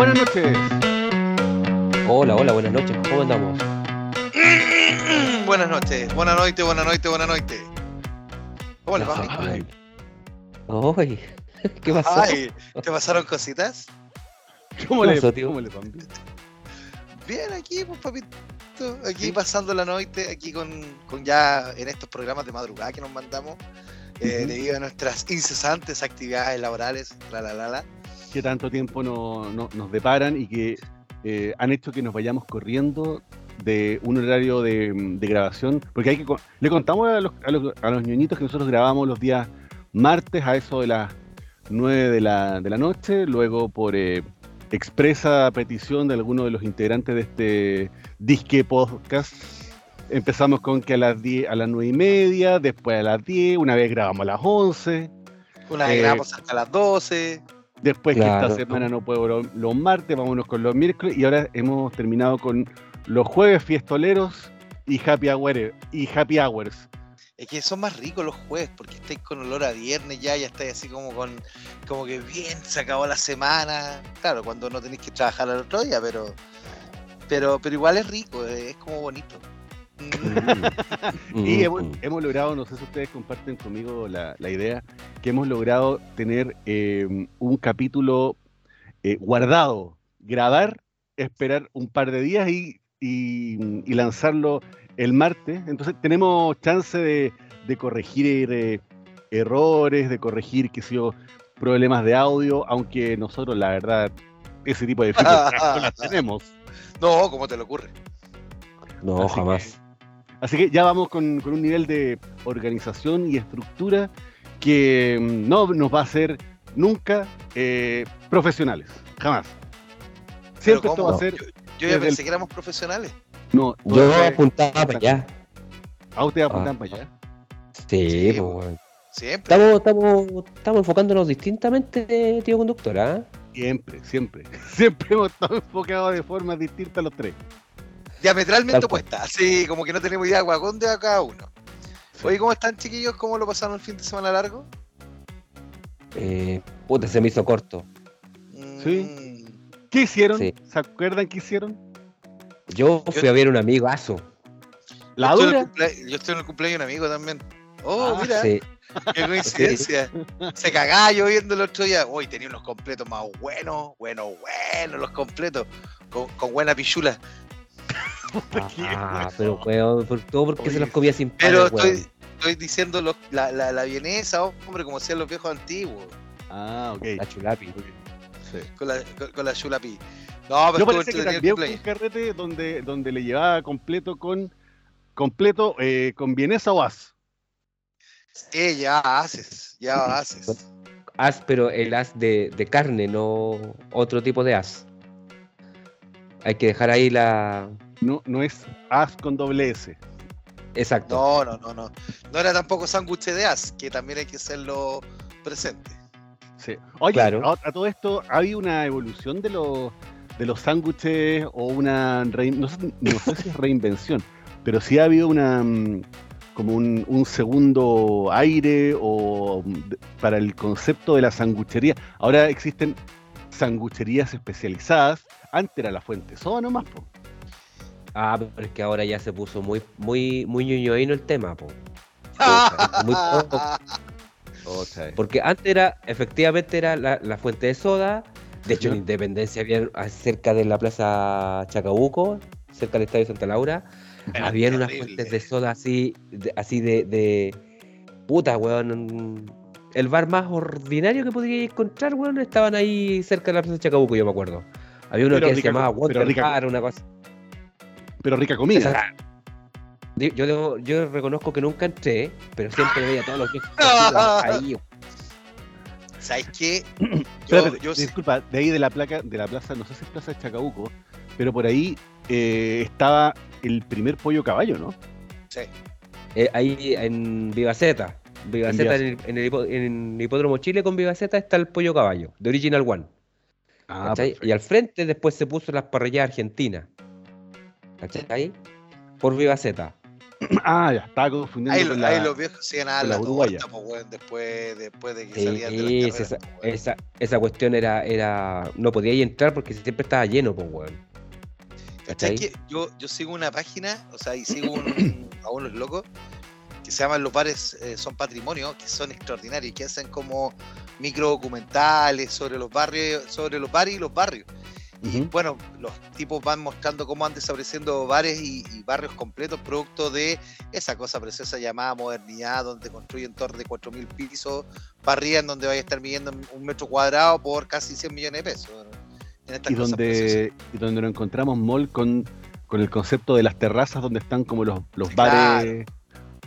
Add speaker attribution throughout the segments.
Speaker 1: Buenas noches.
Speaker 2: Hola, hola, buenas noches. ¿Cómo andamos?
Speaker 3: buenas noches, buenas noches, buenas noches, buenas noches. ¿Cómo les va?
Speaker 2: Ay. Ay, ¿qué pasó?
Speaker 3: Ay, ¿te pasaron cositas?
Speaker 1: ¿Cómo,
Speaker 2: ¿Qué
Speaker 1: le,
Speaker 2: pasó, tío?
Speaker 1: ¿Cómo le van?
Speaker 3: Bien, aquí, pues, papito. Aquí pasando la noche, aquí con, con ya en estos programas de madrugada que nos mandamos, eh, debido a nuestras incesantes actividades laborales, la la la la.
Speaker 1: Que tanto tiempo no- no- nos deparan y que eh, han hecho que nos vayamos corriendo de un horario de, de grabación, porque hay que le contamos a los, a, los, a los ñoñitos que nosotros grabamos los días martes a eso de las 9 de la, de la noche, luego por eh, expresa petición de alguno de los integrantes de este disque podcast. Empezamos con que a las 10, a las 9 y media, después a las 10, una vez grabamos a las 11,
Speaker 3: Una vez
Speaker 1: Eh,
Speaker 3: grabamos hasta las 12.
Speaker 1: Después que esta semana no puedo lo- los martes, vámonos con los miércoles y ahora hemos terminado con los jueves fiestoleros y happy hour y happy hours.
Speaker 3: Es que son más ricos los jueves porque estáis con olor a viernes ya, ya estáis así como con, como que bien, se acabó la semana. Claro, cuando no tenéis que trabajar al otro día, pero, pero, pero igual es rico, es como bonito. Mm.
Speaker 1: Y
Speaker 2: Mm,
Speaker 1: hemos, hemos logrado, no sé si ustedes comparten conmigo la, la idea, que hemos logrado tener eh, un capítulo eh, guardado, grabar, esperar un par de días y, y- y lanzarlo el martes. Entonces tenemos chance de, de corregir eh, errores, de corregir qué sé yo, problemas de audio, aunque nosotros la verdad ese tipo de dificultades no las tenemos.
Speaker 3: No, ¿cómo te lo ocurre?
Speaker 2: No,
Speaker 1: Así
Speaker 2: jamás.
Speaker 1: Así que ya vamos con, con un nivel de organización y estructura que mm, no nos va a hacer nunca eh, profesionales, jamás. Siempre esto va a ser.
Speaker 3: Yo ya
Speaker 1: el-
Speaker 3: pensé que éramos profesionales.
Speaker 1: No,
Speaker 2: Yo
Speaker 1: todo es-
Speaker 2: apuntaba para allá.
Speaker 1: a usted apuntan
Speaker 2: Ah.
Speaker 1: para allá.
Speaker 2: Sí,
Speaker 3: Sí,
Speaker 2: pues,
Speaker 3: pues. Siempre.
Speaker 2: Estamos, estamos, estamos enfocándonos distintamente, tío conductor, ¿ah?
Speaker 1: Siempre, siempre. Siempre hemos estado enfocados de formas distintas los tres.
Speaker 3: Diametralmente
Speaker 2: Tal cual.
Speaker 3: opuestas. Así como que no tenemos idea de dónde va cada uno. Oye, ¿cómo están chiquillos? ¿Cómo lo pasaron el fin de semana largo?
Speaker 2: Eh, puta, se me hizo corto.
Speaker 1: Sí.
Speaker 3: Mm,
Speaker 1: ¿Qué hicieron?
Speaker 2: Sí.
Speaker 1: ¿Se acuerdan qué hicieron?
Speaker 2: Yo fui a ver un amigo aso.
Speaker 1: La
Speaker 3: yo, estoy en el
Speaker 1: dura.
Speaker 3: cumplea- yo estoy en el cumpleaños de un amigo también. Oh,
Speaker 1: Ah,
Speaker 3: mira,
Speaker 2: Sí.
Speaker 3: qué coincidencia. Se cagaba yo viendo el otro día. Uy, tenía unos completos más buenos, buenos, buenos los completos. Con, con buena pichula.
Speaker 2: Ah, pero weón, por todo porque
Speaker 1: Oye,
Speaker 2: se los comía sin
Speaker 3: Pero
Speaker 2: pan, weón.
Speaker 3: estoy, estoy diciendo la, la, la vienesa, hombre, como hacían los viejos antiguos.
Speaker 1: Ah, ok.
Speaker 2: La chulapi.
Speaker 1: Sí.
Speaker 3: Con la, con, con la chulapi. No, pero
Speaker 1: Yo parece que también fue un carrete donde, donde le llevaba completo con completo eh, con vienesa o as.
Speaker 3: Sí, ya haces, ya haces.
Speaker 2: As, pero el as de, de carne, no otro tipo de as. Hay que dejar ahí la.
Speaker 1: No, no es as con doble S.
Speaker 2: Exacto.
Speaker 3: No, no, no, no. No era tampoco sándwich de as, que también hay que hacerlo presente.
Speaker 1: Sí. Oye,
Speaker 2: Claro.
Speaker 1: a, a todo esto, ¿ha habido una evolución de los de los sándwiches o una rein- no sé, no sé si es reinvención, pero sí ha habido una mm, como un, un segundo aire o mm, para el concepto de la sanguchería. Ahora existen sangucherías especializadas. Antes era la fuente soda nomás, po.
Speaker 2: Ah, pero es que ahora ya se puso muy, muy, muy ñoñoíno el tema, po. Muy poco. Porque antes era, efectivamente era la, la fuente de soda. De hecho, en Independencia había cerca de la Plaza Chacabuco, cerca del Estadio Santa Laura,
Speaker 3: Era
Speaker 2: habían unas fuentes de soda así, de, así de, de puta, weón. El bar más ordinario que podría encontrar, weón, estaban ahí cerca de la Plaza Chacabuco, yo me acuerdo. Había uno
Speaker 1: Pero
Speaker 2: que se llamaba
Speaker 1: rica co-
Speaker 2: Bar, una cosa.
Speaker 1: Pero rica comida.
Speaker 2: Yo, debo- yo reconozco que nunca entré, pero siempre veía a todos los viejos ahí.
Speaker 3: ¿Sabes qué? Yo,
Speaker 1: disculpa, de ahí de la placa, de la plaza, no sé si es Plaza de Chacabuco, pero por ahí eh, estaba el primer pollo caballo, ¿no?
Speaker 3: sí.
Speaker 2: Eh, ahí en Vivaceta. Vivaceta en, el, en el hipo- en el Hipódromo Chile con Vivaceta está el pollo caballo, de Original One.
Speaker 1: Ah,
Speaker 2: y al frente después se puso las parrillas argentinas. ¿Cachai? Por Vivaceta.
Speaker 1: Ah, ya, estaba confundiendo
Speaker 3: Ahí,
Speaker 1: con
Speaker 3: lo- ahí
Speaker 1: la-
Speaker 3: los viejos se iban a dar
Speaker 1: con
Speaker 3: la
Speaker 1: la uruguaya.
Speaker 3: torta, pues, después, después de que
Speaker 2: Sí,
Speaker 3: salían de las
Speaker 2: esa,
Speaker 3: pues,
Speaker 2: esa, esa, cuestión era, era. No podía entrar porque siempre estaba lleno, pues, weón.
Speaker 3: ¿Cachai? Yo, yo sigo una página, o sea, y sigo un- a unos locos que se llaman Los Bares eh, Son Patrimonio, que son extraordinarios, que hacen como micro documentales sobre los barrios, sobre los bares y los barrios. Y bueno, los tipos van mostrando cómo van desapareciendo bares y, y barrios completos, producto de esa cosa preciosa llamada modernidad, donde construyen torres de 4.000 pisos, parrillas en donde vaya a estar midiendo un metro cuadrado por casi 100 millones de pesos. En estas
Speaker 1: y donde, y donde nos encontramos mall con, con el concepto de las terrazas donde están como los, los bares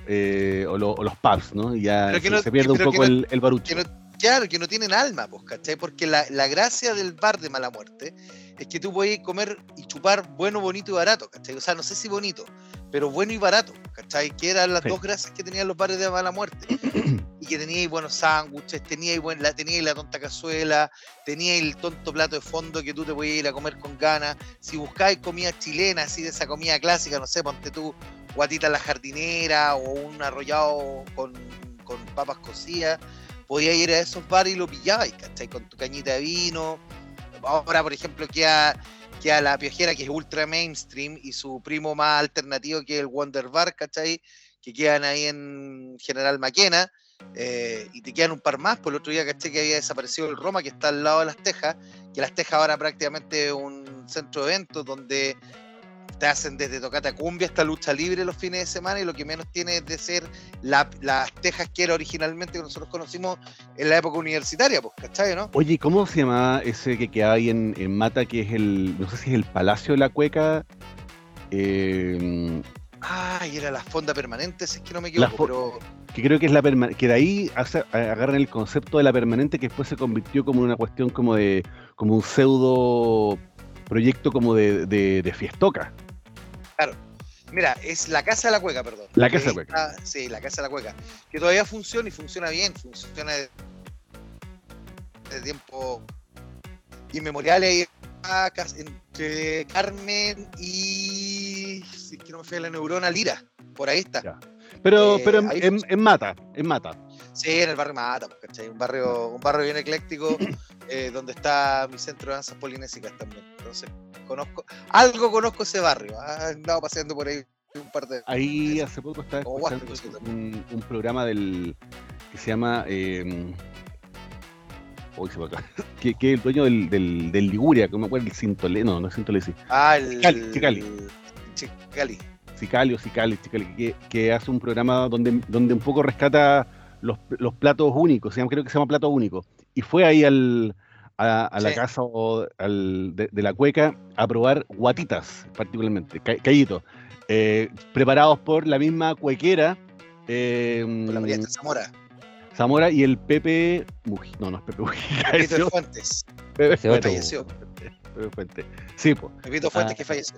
Speaker 1: eh, o, lo- o los pubs, ¿no? Y ya
Speaker 3: que
Speaker 1: se,
Speaker 3: no-
Speaker 1: se pierde un poco
Speaker 3: no-
Speaker 1: el, el barucho.
Speaker 3: que no- claro, que no tienen alma, pues, ¿cachai? Porque la, la gracia del bar de mala muerte es que tú puedes comer y chupar bueno, bonito y barato, ¿cachai? O sea, no sé si bonito, pero bueno y barato, ¿cachai? Que eran las
Speaker 1: Sí.
Speaker 3: dos gracias que tenían los bares de mala muerte. y que teníais buenos sándwiches, teníais buen, la, teníais la tonta cazuela, teníais el tonto plato de fondo que tú te podías ir a comer con ganas. Si buscáis comida chilena, así de esa comida clásica, no sé, ponte tú guatita en la jardinera o un arrollado con, con papas cocidas, podías ir a esos bares y lo pillabais, ¿cachai? Con tu cañita de vino. Ahora, por ejemplo, queda, queda la piojera que es ultra mainstream y su primo más alternativo que es el Wonder Bar, ¿cachai? Que quedan ahí en General Maquena. eh, y te quedan un par más, por el otro día caché que había desaparecido el Roma, que está al lado de Las Tejas, que Las Tejas ahora prácticamente es un centro de eventos donde te hacen desde tocata cumbia hasta lucha libre los fines de semana y lo que menos tiene es de ser la- las Tejas que era originalmente que nosotros conocimos en la época universitaria, pues, ¿cachai, no?
Speaker 1: Oye, ¿cómo se llamaba ese que queda ahí en, en Mata, que es el, no sé si es el Palacio de la Cueca? Eh,
Speaker 3: Ah, y era la fonda permanente, si es que no me equivoco, pero
Speaker 1: que creo que es la permanente, que de ahí hace- agarran el concepto de la permanente que después se convirtió como una cuestión como de, como un pseudo proyecto como de, de, de fiestoca.
Speaker 3: Mira, es la Casa de la Cueca, perdón.
Speaker 1: La Casa de la Cueca.
Speaker 3: sí, la Casa de la Cueca. Que todavía funciona y funciona bien, funciona de, de tiempo a cas- entre Carmen y. Si es que no me la neurona, Lira. Por ahí está.
Speaker 1: Ya. Pero,
Speaker 3: Eh,
Speaker 1: pero en Mata, en Mata.
Speaker 3: Sí, en el barrio Mata, ¿cachai? Un barrio, un barrio bien ecléctico eh, donde está mi centro de danzas polinésicas también. Entonces, conozco, algo conozco ese barrio. ah, He andado paseando por ahí un par de
Speaker 1: Ahí hace poco estaba escuchando
Speaker 3: cosita.
Speaker 1: un, un programa del que se llama eh, uy, se me acaba. que, que es el dueño del, del, del Liguria, que no me acuerdo el Sintole, no, no es Sintole, sí.
Speaker 3: Ah, el.
Speaker 1: Chicali, Chicali.
Speaker 3: Chicali.
Speaker 1: Sicali o Sicali, Sicali, que, que hace un programa donde, donde un poco rescata los, los platos únicos, se llama- creo que se llama Plato Único. Y fue ahí al, a, a la
Speaker 3: Sí.
Speaker 1: casa o al- de, de la cueca a probar guatitas, particularmente, ca- callitos, eh, preparados por la misma cuequera. eh,
Speaker 3: Por la María Esther Zamora.
Speaker 1: Zamora y el Pepe Mujica. No, no es Pepe Mujica.
Speaker 3: Pepito Fuentes.
Speaker 1: Pepe,
Speaker 2: otro.
Speaker 3: Falleció.
Speaker 1: Pepe Fuente. Sí, pues.
Speaker 3: Pepito Fuentes
Speaker 1: Ah.
Speaker 3: que falleció.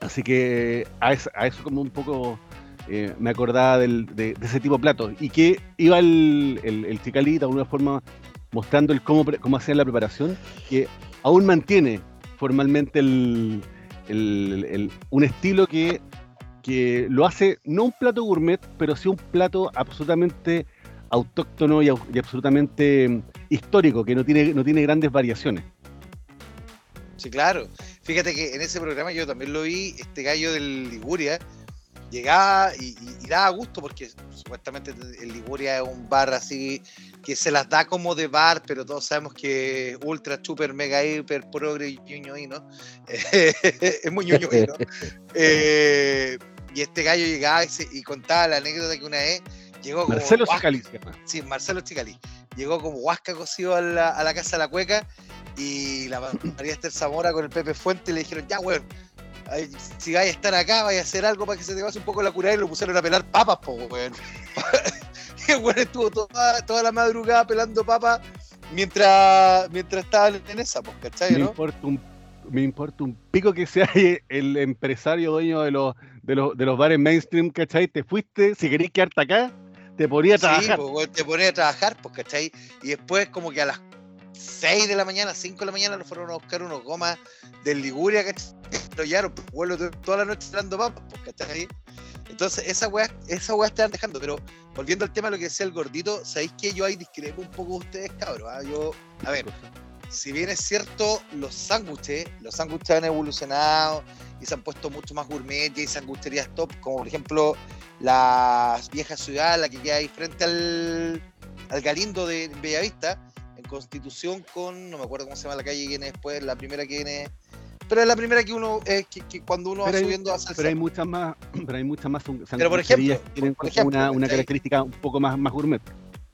Speaker 1: Así que a eso, a eso como un poco eh, me acordaba del- de, ese tipo de platos. Y que iba el, el, de alguna forma mostrando el cómo, cómo hacían la preparación, que aún mantiene formalmente el, un estilo que, que lo hace no un plato gourmet, pero sí un plato absolutamente autóctono y, y absolutamente mm, histórico, que no tiene, no tiene grandes variaciones.
Speaker 3: Sí, claro. Fíjate que en ese programa yo también lo vi, este gallo del Liguria llegaba y, y- y daba gusto porque supuestamente el Liguria es un bar así que se las da como de bar, pero todos sabemos que ultra, super, mega, hiper, progre y ñoño y, ¿no? es muy ñoño y, ¿no? Eh, y este gallo llegaba y, se- y contaba la anécdota que una vez llegó como
Speaker 1: Marcelo llama.
Speaker 3: Sí, Marcelo Chicali. Llegó como huasca cocido a la, a la casa de la cueca y la María Esther Zamora con el Pepe Fuente le dijeron, ya, weón, si vais a estar acá, vais a hacer algo para que se te pase un poco la curada y lo pusieron a pelar papas, po, weón. y el weón estuvo toda, toda la madrugada pelando papas mientras, mientras estaba en esa, pues, ¿cachai?
Speaker 1: me
Speaker 3: ¿no?
Speaker 1: importa un me importa un pico que sea el empresario dueño de los de los, de los bares mainstream, ¿cachai? Te fuiste, si queréis quedarte acá, te podría
Speaker 3: Sí,
Speaker 1: trabajar.
Speaker 3: te ponía a trabajar, pues, ¿cachai? Y después como que a las 6 de la mañana, 5 de la mañana, nos fueron a buscar unos gomas del Liguria, ¿cachai? Lo llevaron, vuelo to- toda la noche dando papas, pues, ¿cachai? Entonces, esa weá, esa weá están dejando. Pero volviendo al tema de lo que decía el gordito, ¿sabéis que yo ahí discrepo un poco de ustedes, cabros? ah? Yo, a ver, si bien es cierto, los sándwiches, los sándwiches han evolucionado y se han puesto mucho más gourmet y hay sangucherías top, como por ejemplo la vieja ciudad, la que queda ahí frente al, al Galindo de Bellavista, Constitución con, no me acuerdo cómo se llama la calle que viene después, la primera que viene, pero es la primera que uno, eh, que, que cuando uno
Speaker 1: Pero
Speaker 3: va
Speaker 1: hay-
Speaker 3: subiendo hacia el
Speaker 1: Pero hay muchas más, pero hay muchas más
Speaker 3: Pero, por ejemplo,
Speaker 1: que tienen
Speaker 3: por
Speaker 1: como
Speaker 3: ejemplo,
Speaker 1: una, una característica un poco más, más gourmet.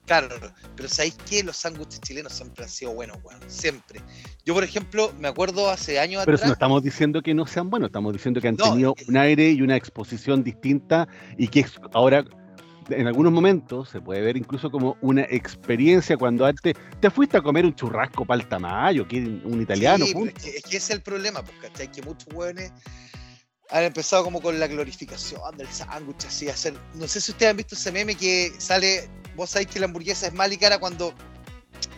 Speaker 3: Claro, pero ¿sabéis qué? Los sándwiches chilenos siempre han sido buenos, weón. Siempre. Yo, por ejemplo, me acuerdo hace años
Speaker 1: Pero si no estamos diciendo que no sean buenos, estamos diciendo que han
Speaker 3: No,
Speaker 1: tenido un aire y una exposición distinta y que ahora en algunos momentos se puede ver incluso como una experiencia cuando antes te fuiste a comer un churrasco para el tamayo, que un italiano,
Speaker 3: Sí,
Speaker 1: punto.
Speaker 3: es, que, es que ese es el problema, pues, ¿cachai? Que muchos hueones han empezado como con la glorificación del sándwich, así, hacer. No sé si ustedes han visto ese meme que sale. Vos sabéis que la hamburguesa es mal y cara cuando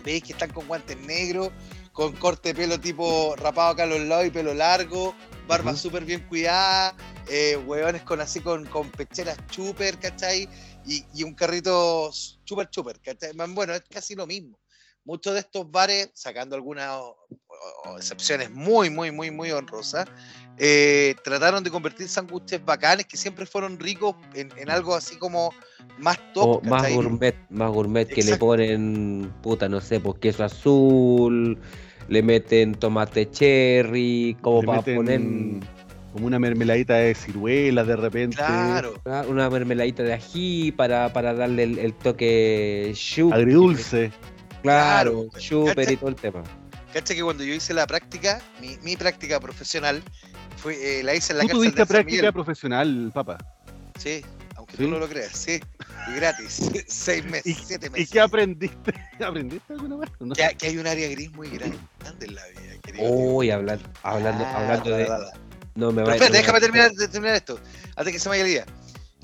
Speaker 3: veis que están con guantes negros, con corte de pelo tipo rapado acá a los lados y pelo largo, barba
Speaker 1: Ujú.
Speaker 3: súper bien cuidada, eh, hueones con así con, con pecheras chuper, ¿cachai? Y, y un carrito chuper chuper, Bueno, es casi lo mismo. Muchos de estos bares, sacando algunas o- o excepciones muy, muy, muy, muy honrosas, eh, trataron de convertir sándwiches bacanes que siempre fueron ricos en, en algo así como más top.
Speaker 2: O más
Speaker 3: ¿cachai?
Speaker 2: gourmet, más gourmet que le ponen, puta, no sé, pues queso azul, le meten tomate cherry, como
Speaker 1: Le
Speaker 2: para
Speaker 1: meten
Speaker 2: poner
Speaker 1: como una mermeladita de ciruelas de repente.
Speaker 3: Claro.
Speaker 2: ah, una mermeladita de ají para, para darle el, el toque chup,
Speaker 1: Agridulce.
Speaker 2: claro,
Speaker 3: Claro,
Speaker 2: chuper y todo el tema.
Speaker 3: Cacha que cuando yo hice la práctica, mi, mi práctica profesional, fue, eh, la hice en la
Speaker 1: Tú
Speaker 3: cárcel
Speaker 1: tuviste
Speaker 3: de San
Speaker 1: práctica
Speaker 3: Miguel.
Speaker 1: profesional, papá.
Speaker 3: Sí, aunque
Speaker 1: ¿Sí?
Speaker 3: tú no lo creas, sí. Y gratis. Seis meses,
Speaker 1: ¿Y,
Speaker 3: siete
Speaker 1: ¿Y
Speaker 3: meses.
Speaker 1: qué aprendiste? ¿Aprendiste alguna vez? No
Speaker 3: que, que hay un área gris muy grande en la vida, querido.
Speaker 2: Uy, hablan- hablando,
Speaker 3: Ah,
Speaker 2: hablando de. No me va
Speaker 3: espérate, déjame terminar, terminar esto, antes que se me vaya el día.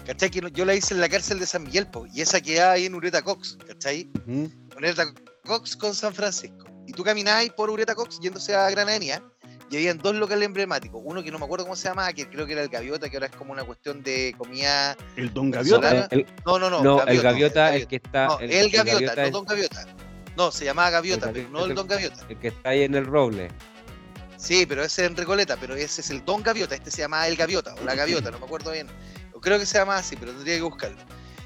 Speaker 3: ¿Cachai? Que yo la hice en la cárcel de San Miguel, po, y esa quedaba ahí en Ureta Cox, ¿cachai?
Speaker 1: Ujú.
Speaker 3: Ureta Cox con San Francisco. Y tú caminabas por Ureta Cox yéndose a Gran Avenida, y habían dos locales emblemáticos. Uno que no me acuerdo cómo se llama, que creo que era el Gaviota, que ahora es como una cuestión de comida.
Speaker 1: El Don Gaviota.
Speaker 2: el,
Speaker 3: No, no, no.
Speaker 2: no, el gaviota, el que está.
Speaker 3: No, el, Gaviota, no
Speaker 2: es
Speaker 3: Don Gaviota. No, se llamaba Gaviota,
Speaker 2: El
Speaker 3: pero
Speaker 2: Gaviota
Speaker 3: no el
Speaker 2: el-
Speaker 3: Don Gaviota.
Speaker 2: el que está ahí en el roble.
Speaker 3: Sí, pero ese es en Recoleta, pero ese es el Don Gaviota. Este se llama el Gaviota, o la Gaviota, no me acuerdo bien. Creo que se llama así, pero tendría que buscarlo.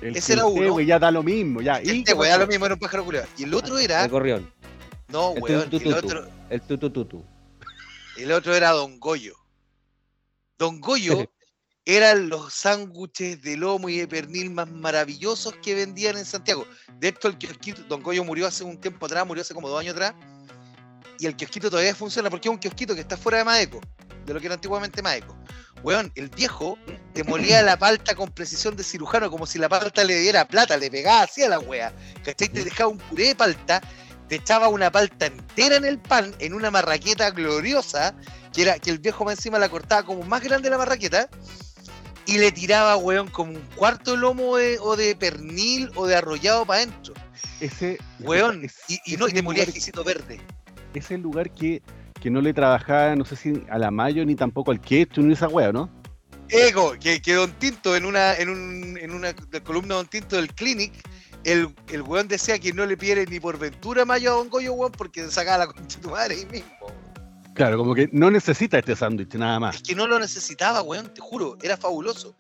Speaker 1: El
Speaker 3: ese era uno.
Speaker 1: ya da lo mismo, ya. ¿Y
Speaker 3: Este weá
Speaker 1: pasó?
Speaker 3: lo mismo, era un pájaro culiao. Y el otro era.
Speaker 2: El gorrión.
Speaker 3: No,
Speaker 2: el
Speaker 3: weón. El
Speaker 2: tutututu.
Speaker 3: otro,
Speaker 2: El tutututu.
Speaker 3: el otro era Don Goyo. Don Goyo eran los sándwiches de lomo y de pernil más maravillosos que vendían en Santiago. De hecho, el kiosquito, Don Goyo murió hace un tiempo atrás, murió hace como dos años atrás. Y el kiosquito todavía funciona porque es un kiosquito que está fuera de Maeco, de lo que era antiguamente Maeco. Weón, el viejo te molía la palta con precisión de cirujano, como si la palta le diera plata, le pegaba así a la wea. ¿Cachai? Te dejaba un puré de palta, te echaba una palta entera en el pan, en una marraqueta gloriosa, que era que el viejo más encima la cortaba como más grande la marraqueta, y le tiraba, weón, como un cuarto de lomo de- o de pernil o de arrollado para adentro.
Speaker 1: Ese,
Speaker 3: Weón, y, y
Speaker 1: ese
Speaker 3: no, y te molía exquisito verde.
Speaker 1: Es el lugar que, que no le trabajaba, no sé si a la mayo ni tampoco al ketchup ni esa wea, ¿no?
Speaker 3: Ego, que, que Don Tinto en una, en un, en una columna de Don Tinto del Clinic, el, el weón decía que no le pierde ni por ventura mayo a Don Goyo, weón, porque sacaba la concha de tu madre ahí mismo.
Speaker 1: Claro, como que no necesita este sándwich, nada más.
Speaker 3: Es que no lo necesitaba, weón, te juro, era fabuloso.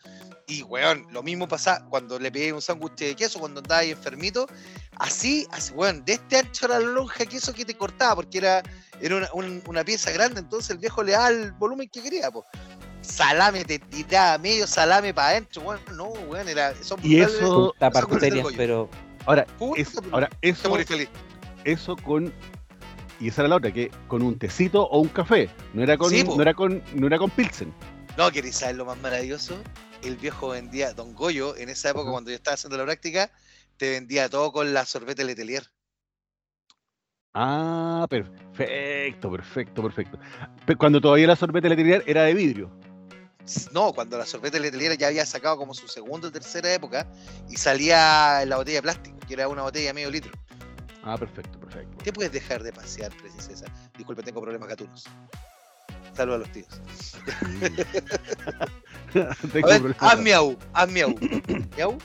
Speaker 3: Y, weón, lo mismo pasaba cuando le pedí un sándwich de queso, cuando andaba ahí enfermito. Así, así, weón, de este ancho era la lonja de queso que te cortaba, porque era, era una, un- una pieza grande, entonces el viejo le daba el volumen que quería, pues. Salame, te tiraba medio salame para adentro, weón. No, weón, era. Son
Speaker 1: Y eso-
Speaker 3: Goyo.
Speaker 2: pero
Speaker 1: Ahora, es- ahora eso, eso con y esa era la otra, que con un tecito o un café, no era con,
Speaker 3: Sí,
Speaker 1: no era con, no era con Pilsen.
Speaker 3: No, queréis saber lo más maravilloso. El viejo vendía, Don Goyo, en esa época, cuando yo estaba haciendo la práctica, te vendía todo con la sorbete Letelier.
Speaker 1: Ah, perfecto, perfecto, perfecto. Pe- Cuando todavía la sorbete letelier era de vidrio.
Speaker 3: No, cuando la sorbete Letelier ya había sacado como su segunda o tercera época y salía en la botella de plástico, que era una botella de medio litro.
Speaker 1: Ah, perfecto, perfecto.
Speaker 3: ¿Qué puedes dejar de pasear, princesa? Disculpe, tengo problemas gatunos. Saludos a los tíos.
Speaker 1: Tengo
Speaker 3: A ver, haz miau, haz miau. ¿Miau?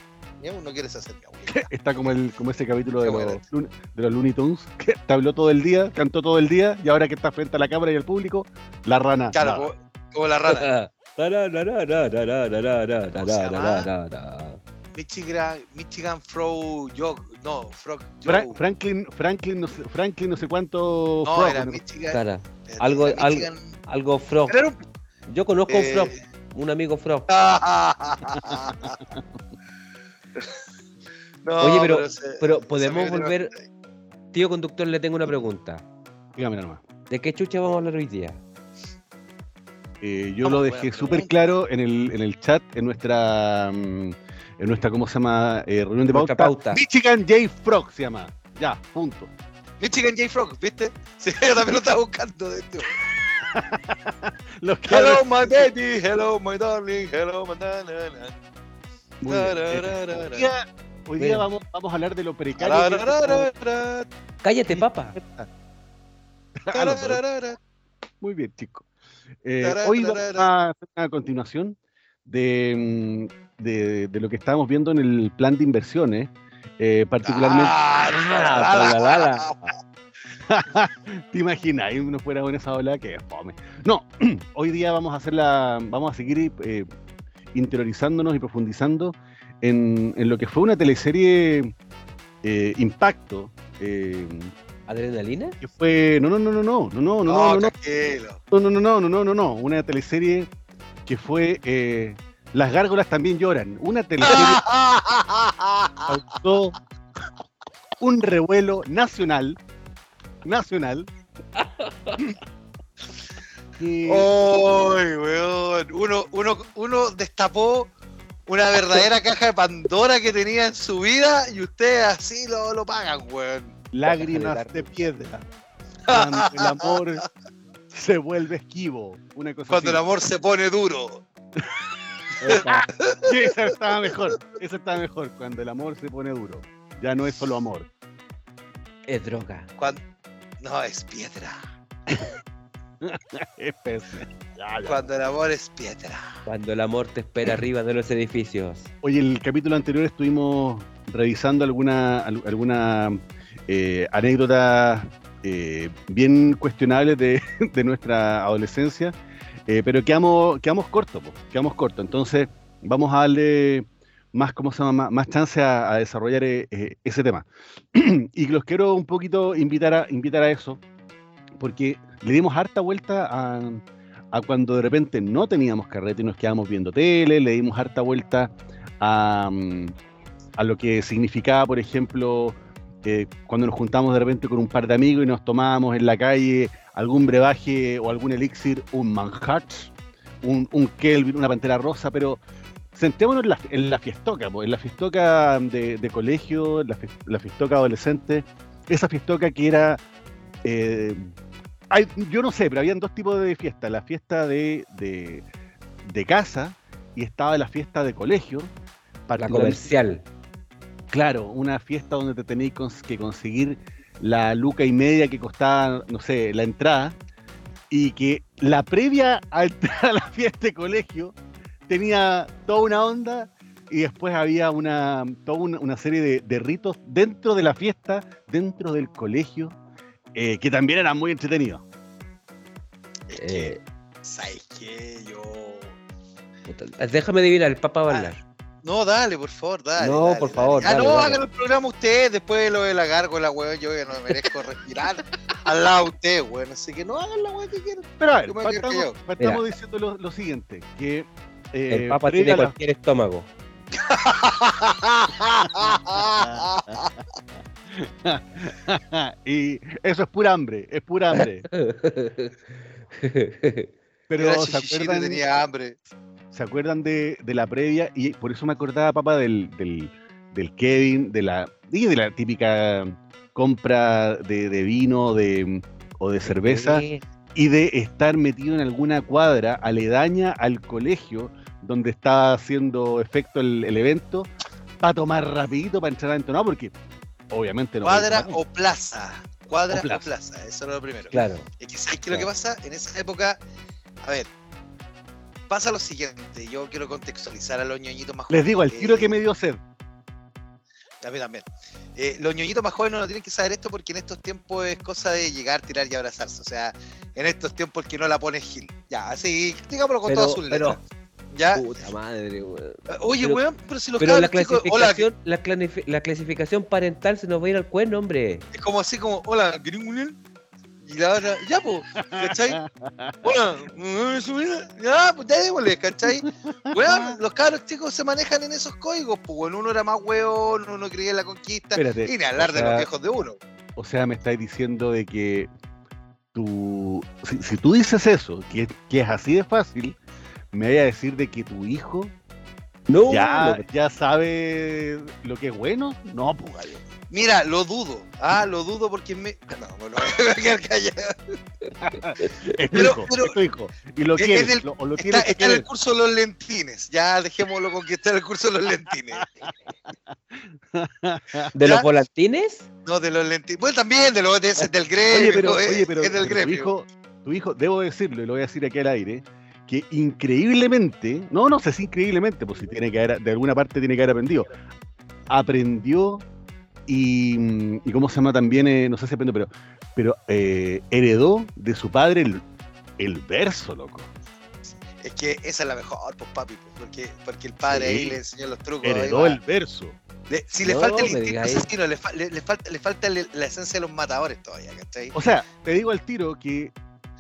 Speaker 3: uno quiere
Speaker 1: Está como, el, como ese capítulo de los, de los Looney Tunes, que te habló todo el día, cantó todo el día, y ahora que está frente a la cámara y al público, la rana.
Speaker 3: Claro, como, como, la rana. Michigan, Michigan Frog no, Frog Jog.
Speaker 1: Franklin, Franklin no, sé, Franklin, no sé cuánto.
Speaker 3: No,
Speaker 1: frog,
Speaker 3: era. Michigan.
Speaker 2: Cara, algo,
Speaker 3: Michigan,
Speaker 2: algo, algo Frog. Yo conozco eh, un Frog, un amigo Frog.
Speaker 3: No,
Speaker 2: Oye, pero-
Speaker 3: se-
Speaker 2: Pero podemos volver. Tío conductor, le tengo una pregunta.
Speaker 1: Dígame nomás.
Speaker 2: ¿De qué chucha vamos a hablar hoy día?
Speaker 1: Eh, yo lo dejé súper claro en el, en el chat, en nuestra, mm, en nuestra, ¿cómo se llama? Eh, reunión de pauta.
Speaker 2: pauta.
Speaker 1: Michigan J. Frog se llama. Ya, punto.
Speaker 3: Michigan J Frog, ¿viste? Sí, yo también lo estaba buscando. De esto.
Speaker 1: Los
Speaker 3: Hello, my baby. Hello, my darling. Hello, my na,
Speaker 1: hoy día, hoy día
Speaker 2: Bien.
Speaker 1: vamos, vamos a hablar de lo precario. que es-
Speaker 3: Tarararara,
Speaker 2: Cállate, papa.
Speaker 1: Muy bien, chicos. Eh, hoy vamos a hacer una continuación de, mm, de, de lo que estábamos viendo en el plan de inversiones, eh, particularmente.
Speaker 3: Ah,
Speaker 2: Ah.
Speaker 1: ¿Te imaginas? Y uno fuera con esa ola que fome. No, hoy día vamos a hacer la, vamos a seguir eh, interiorizándonos y profundizando en, en lo que fue una teleserie eh, Impacto. eh,
Speaker 2: ¿Adrenalina?
Speaker 1: que fue. No, no, no, no, no, no, no, no,
Speaker 3: No,
Speaker 1: no, no, no, no, no, no, no, no, no, no, una teleserie que fue eh, Las gárgolas también lloran. Una teleserie causó un revuelo nacional, nacional. Que-
Speaker 3: ¡Ay, weón! Uno, uno, uno destapó una verdadera caja de Pandora que tenía en su vida y ustedes así lo, lo pagan, weón.
Speaker 1: lágrimas de piedra. Cuando el amor se vuelve esquivo. Una cosa
Speaker 3: Cuando el amor se pone duro.
Speaker 1: Sí, esa estaba mejor. Esa estaba mejor. Cuando el amor se pone duro. Ya no es solo amor.
Speaker 2: Es droga.
Speaker 3: Cuando... No, es piedra. Cuando el amor es piedra.
Speaker 2: Cuando el amor te espera arriba de los edificios.
Speaker 1: Oye, el capítulo anterior estuvimos revisando alguna, al- alguna eh, anécdota eh, bien cuestionables de, de nuestra adolescencia, eh, pero quedamos, quedamos cortos, quedamos cortos. Entonces, vamos a darle más, ¿cómo se llama? Más, chance a, a desarrollar eh, ese tema. y los quiero un poquito invitar a, invitar a eso, porque le dimos harta vuelta a, cuando de repente no teníamos carrete y nos quedábamos viendo tele, le dimos harta vuelta a, mm, a lo que significaba, por ejemplo, eh, cuando nos juntamos de repente con un par de amigos y nos tomábamos en la calle algún brebaje o algún elixir, un Manhattan, un, un Kelvin, una pantera rosa, pero centrémonos en la, en fiestoca, en la fiestoca de, de colegio, la, la fiestoca adolescente, esa fiestoca que era... eh, hay- yo no sé, pero habían dos tipos de fiesta, la fiesta de, de, de casa y estaba la fiesta de colegio.
Speaker 2: La comercial.
Speaker 1: Claro, una fiesta donde te tenéis que conseguir la luca y media que costaba, no sé, la entrada, y que la previa a entrar a la fiesta de colegio tenía toda una onda y después había una, toda una, una serie de, de ritos dentro de la fiesta, dentro del colegio, eh, que también eran muy entretenidos.
Speaker 3: Es
Speaker 2: Eh,
Speaker 3: que, ¿sabes qué? Yo.
Speaker 2: Déjame adivinar, el papa va a hablar.
Speaker 3: No, dale, por favor, dale.
Speaker 2: No,
Speaker 3: dale,
Speaker 2: por
Speaker 3: dale.
Speaker 2: favor,
Speaker 3: Ah,
Speaker 2: dale,
Speaker 3: no, hagan el programa usted, después lo de la gárgola, weón. Yo ya no me merezco respirar al lado de usted, weón. Así que no hagan la weón que quieran.
Speaker 1: Pero a ver, partamos, partamos diciendo lo, lo siguiente, que eh,
Speaker 2: El papa tiene
Speaker 1: a la-
Speaker 2: cualquier estómago.
Speaker 1: y eso es pura hambre, es pura hambre. Pero
Speaker 3: Era
Speaker 1: ¿se acuerdan,
Speaker 3: tenía hambre.
Speaker 1: ¿se acuerdan de, de la previa? Y por eso me acordaba, papá, del, del, del Kevin, de la, y de la típica compra de, de vino de, o de cerveza
Speaker 2: Sí.
Speaker 1: y de estar metido en alguna cuadra aledaña al colegio donde estaba haciendo efecto el, el evento para tomar rapidito para entrar adentro. No, porque obviamente no.
Speaker 3: Cuadra o plaza. Cuadra
Speaker 1: O
Speaker 3: o
Speaker 1: plaza.
Speaker 3: Eso era lo primero.
Speaker 2: Claro.
Speaker 3: Es que, ¿sabes qué es lo que pasa? En esa época, a ver, pasa lo siguiente, yo quiero contextualizar a los ñoñitos más
Speaker 1: Les digo
Speaker 3: jóvenes,
Speaker 1: tiro
Speaker 3: eh,
Speaker 1: que me dio sed.
Speaker 3: A mí también. Eh, los ñoñitos más jóvenes no tienen que saber esto porque en estos tiempos es cosa de llegar, tirar y abrazarse. O sea, en estos tiempos el que no la pone es Gil. Ya, así, digámoslo con
Speaker 2: Pero-
Speaker 3: todas sus letras. ¿Ya?
Speaker 2: Puta madre, weón.
Speaker 3: Oye,
Speaker 2: pero-
Speaker 3: weón, pero si los
Speaker 2: Pero la
Speaker 3: chicos, hola,
Speaker 2: clasificación, la, clasificación parental se nos va a ir al cuerno, hombre.
Speaker 3: es como así como, hola, gringulen. Y la otra, ya, pues, ¿cachai? Hola. Ya, pues, démosle, ¿cachai? Weón, los cabros chicos se manejan en esos códigos, pues, bueno, uno era más weón, uno creía en la conquista.
Speaker 1: Espérate.
Speaker 3: Y ni hablar
Speaker 1: o
Speaker 3: de
Speaker 1: sea,
Speaker 3: los viejos de uno.
Speaker 1: O sea, me estáis diciendo de que tú, si, si tú dices eso, que, que es así de fácil, me vaya a decir de que tu hijo
Speaker 2: No,
Speaker 1: ya, ya sabe lo que es bueno. No, pues gallo.
Speaker 3: Mira, lo dudo. Ah, lo dudo porque me. No, bueno, me voy a quedar callado.
Speaker 1: Es tu hijo,
Speaker 3: pero-
Speaker 1: es tu hijo. Y lo
Speaker 3: es
Speaker 1: lo
Speaker 3: Está,
Speaker 1: tienes que
Speaker 3: está en el curso de los lentines. Ya dejémoslo con que está en el curso de los lentines.
Speaker 2: ¿De
Speaker 3: ¿Ya?
Speaker 2: los volantines?
Speaker 3: No, de los lentines. Bueno, también de los de ese, del gremio.
Speaker 1: Oye, pero,
Speaker 3: es,
Speaker 1: oye, pero,
Speaker 3: es del
Speaker 1: pero tu hijo, tu hijo, debo decirlo, y lo voy a decir aquí al aire, que increíblemente, no, no sé si increíblemente, pues si tiene que haber, de alguna parte tiene que haber aprendido, aprendió y, mm, y cómo se llama también, eh, no sé si aprendió, pero, pero eh, heredó de su padre el, el verso, loco.
Speaker 3: Es que esa es la mejor, pues papi, pues, porque, porque el padre
Speaker 1: Sí.
Speaker 3: ahí le enseñó los trucos.
Speaker 1: Heredó el verso.
Speaker 3: Le- si le falta el instinto asesino, le, fa- le- le falta, le falta la esencia de los matadores todavía, ¿cachai?
Speaker 1: O sea, te digo al tiro que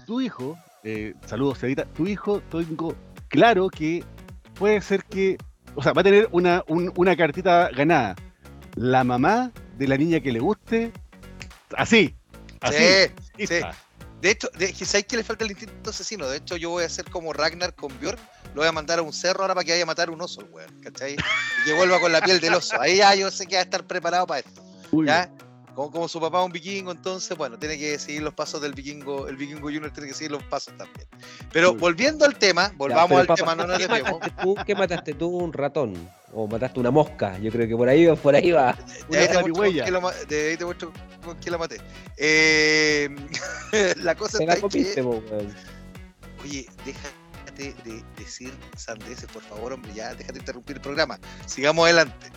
Speaker 1: tu hijo, eh, saludos, Cedita, tu hijo, tengo claro que puede ser que, o sea, va a tener una, un- una cartita ganada. La mamá de la niña que le guste, así, así,
Speaker 3: Sí,
Speaker 1: lista.
Speaker 3: De hecho, de, ¿sabes que le falta el instinto asesino? De hecho, yo voy a hacer como Ragnar con Björn. Lo voy a mandar a un cerro ahora para que vaya a matar un oso, weón, ¿cachai? Y que vuelva con la piel del oso. Ahí ya yo sé que va a estar preparado para esto. ¿Ya? Como, como su papá es un vikingo, entonces, bueno, tiene que seguir los pasos del vikingo. El vikingo junior tiene que seguir los pasos también. Pero volviendo al tema, volvamos al
Speaker 2: papá,
Speaker 3: tema, no nos
Speaker 2: ¿qué
Speaker 3: desviemos.
Speaker 2: mataste tú? ¿Qué mataste tú? ¿Un ratón? ¿O mataste una mosca? Yo creo que por ahí va, por ahí va.
Speaker 3: De ahí, te ma- de ahí te muestro con quién la maté. Eh, la cosa está
Speaker 2: la
Speaker 3: que, oye, déjate de decir sandeces, por favor, hombre, ya, déjate interrumpir el programa. Sigamos adelante.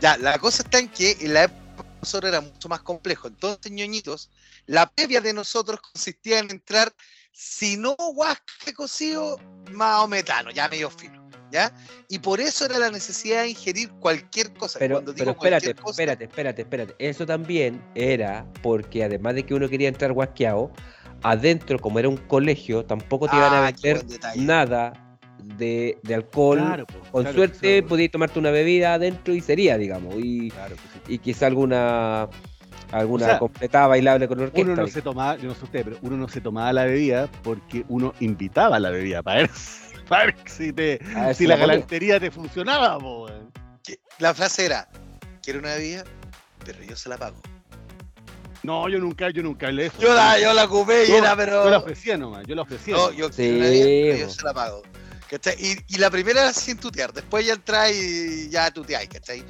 Speaker 3: Ya, la cosa está en que en la época de nosotros era mucho más complejo. Entonces, ñoñitos, la previa de nosotros consistía en entrar, si no huasca cocido, más o metano, ya medio filo. ¿Ya? Y por eso era la necesidad de ingerir cualquier cosa.
Speaker 2: Pero,
Speaker 3: Cuando digo
Speaker 2: pero espérate,
Speaker 3: cosa,
Speaker 2: espérate, espérate, espérate. Eso también era porque además de que uno quería entrar guasqueado, adentro, como era un colegio, tampoco te iban a
Speaker 3: Ah,
Speaker 2: vender nada de, de alcohol.
Speaker 1: Claro,
Speaker 2: Con
Speaker 1: claro,
Speaker 2: suerte
Speaker 1: eso-
Speaker 2: podías tomarte una bebida adentro y sería, digamos. Y,
Speaker 1: claro sí.
Speaker 2: y quizá alguna alguna
Speaker 1: O sea,
Speaker 2: completada bailable con orquesta.
Speaker 1: Uno no se tomaba, yo no sé usted, pero uno no se tomaba la bebida porque uno invitaba a la bebida para ver, para ver si, te,
Speaker 2: A ver
Speaker 1: si
Speaker 2: si
Speaker 1: la galantería te funcionaba, po,
Speaker 3: la frase era, quiero una bebida, pero yo se la pago.
Speaker 1: No, yo nunca, yo nunca hablé de eso.
Speaker 3: Yo la, yo la ocupé y
Speaker 1: Yo-
Speaker 3: era, pero...
Speaker 1: Yo la ofrecía nomás, yo la ofrecía.
Speaker 3: No, yo
Speaker 2: Sí,
Speaker 3: quiero una bebida, pero yo se la pago. ¿Cachai? Y, y la primera era sin tutear, después ya entras y ya tuteáis, ¿cachai?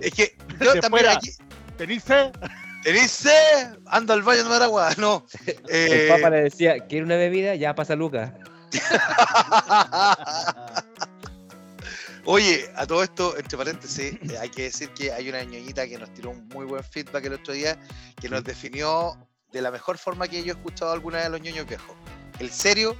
Speaker 3: Es que yo también
Speaker 1: era-
Speaker 3: aquí...
Speaker 1: ¿Tenís sed?
Speaker 3: ¿Tenés sed? Ando al baño de tomar agua. No.
Speaker 2: El
Speaker 3: Eh,
Speaker 2: papa le decía, ¿quiere una bebida? Ya pasa Lucas.
Speaker 3: Oye, a todo esto, entre paréntesis, eh, hay que decir que hay una ñoñita que nos tiró un muy buen feedback el otro día, que nos definió de la mejor forma que yo he escuchado alguna vez a los ñoños viejos. El serio,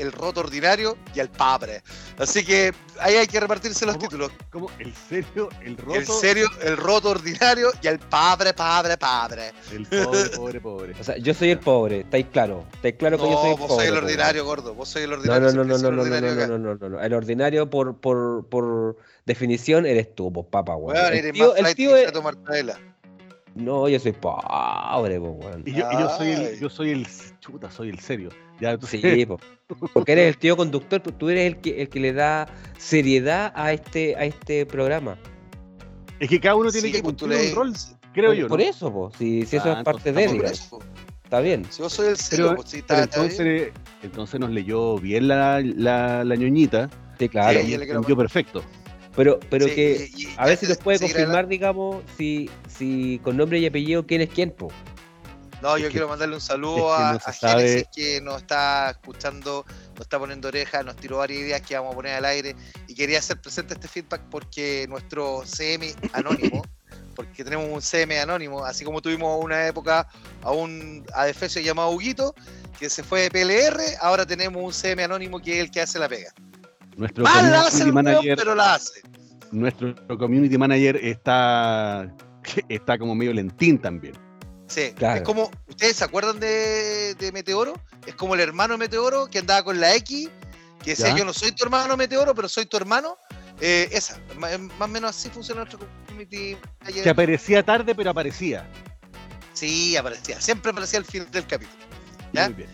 Speaker 3: el roto ordinario y el padre. Así que ahí hay que repartirse los
Speaker 1: ¿Cómo?
Speaker 3: títulos.
Speaker 1: Como el serio, el roto,
Speaker 3: El serio, el roto ordinario y el padre, padre, padre.
Speaker 1: el pobre, pobre, pobre.
Speaker 2: O sea, yo soy el pobre, ¿estáis claro? ¿Estáis claro que yo soy
Speaker 3: No,
Speaker 2: el
Speaker 3: vos
Speaker 2: pobre?
Speaker 3: soy el
Speaker 2: po,
Speaker 3: ordinario, gordo. Vos soy el
Speaker 2: No,
Speaker 3: ordinario.
Speaker 2: no, no, no, no,
Speaker 3: el
Speaker 2: no, no,
Speaker 3: ordinario
Speaker 2: no, no, no, no, no. El ordinario por, por, por definición eres tú, pues papá, weón.
Speaker 3: Weón,
Speaker 2: El tío, el tío es... No, yo soy pobre, weón.
Speaker 1: Y yo, y yo soy el, yo soy el, chuta, soy el serio. Ya,
Speaker 2: Sí, po. porque eres el tío conductor, pues, tú eres el que, el que le da seriedad a este, a este programa.
Speaker 1: Es que cada uno tiene
Speaker 3: Sí,
Speaker 1: que
Speaker 3: pues
Speaker 1: cumplir
Speaker 3: le-
Speaker 1: un rol, creo
Speaker 2: por,
Speaker 1: yo.
Speaker 2: por
Speaker 1: ¿no?
Speaker 2: eso, pues, si, si eso
Speaker 1: Ah,
Speaker 2: es parte
Speaker 1: entonces
Speaker 2: de,
Speaker 3: por eso.
Speaker 2: está bien.
Speaker 3: Si vos soy el serio,
Speaker 1: Pero-
Speaker 3: pues
Speaker 1: Pero
Speaker 3: está, está bien.
Speaker 1: entonces, entonces nos leyó bien la, la, la ñoñita.
Speaker 2: Sí, claro.
Speaker 3: Sí,
Speaker 1: y
Speaker 3: yo
Speaker 1: perfecto.
Speaker 2: Pero, pero
Speaker 3: Sí,
Speaker 2: que
Speaker 3: y-
Speaker 2: a ver si
Speaker 3: antes
Speaker 2: nos puede confirmar, digamos, si, si con nombre y apellido quién es quién, po.
Speaker 3: No,
Speaker 1: Es
Speaker 3: yo
Speaker 1: que-
Speaker 3: quiero mandarle un saludo
Speaker 1: es que
Speaker 3: a,
Speaker 1: no
Speaker 3: a Génesis que nos está escuchando, nos está poniendo oreja, nos tiró varias ideas que vamos a poner al aire y quería hacer presente este feedback porque nuestro CM anónimo, porque tenemos un CM anónimo, así como tuvimos una época a un adefesio llamado Huguito, que se fue de PLR, ahora tenemos un CM anónimo que es el que hace la pega.
Speaker 1: Nuestro
Speaker 3: Mal la hace
Speaker 1: community
Speaker 3: el weón,
Speaker 1: manager,
Speaker 3: pero la hace.
Speaker 1: nuestro community manager está, está como medio lentín también.
Speaker 3: Sí,
Speaker 2: Claro.
Speaker 3: es como, ¿ustedes se acuerdan de, de Meteoro? Es como el hermano Meteoro que andaba con la X, que decía
Speaker 1: Ya.
Speaker 3: yo no soy tu hermano Meteoro, pero soy tu hermano. Eh, esa, ma- más, o menos así funciona nuestro community manager.
Speaker 1: Que aparecía tarde, pero aparecía.
Speaker 3: Sí, aparecía, siempre aparecía al final del capítulo. ¿Ya?
Speaker 1: Muy bien.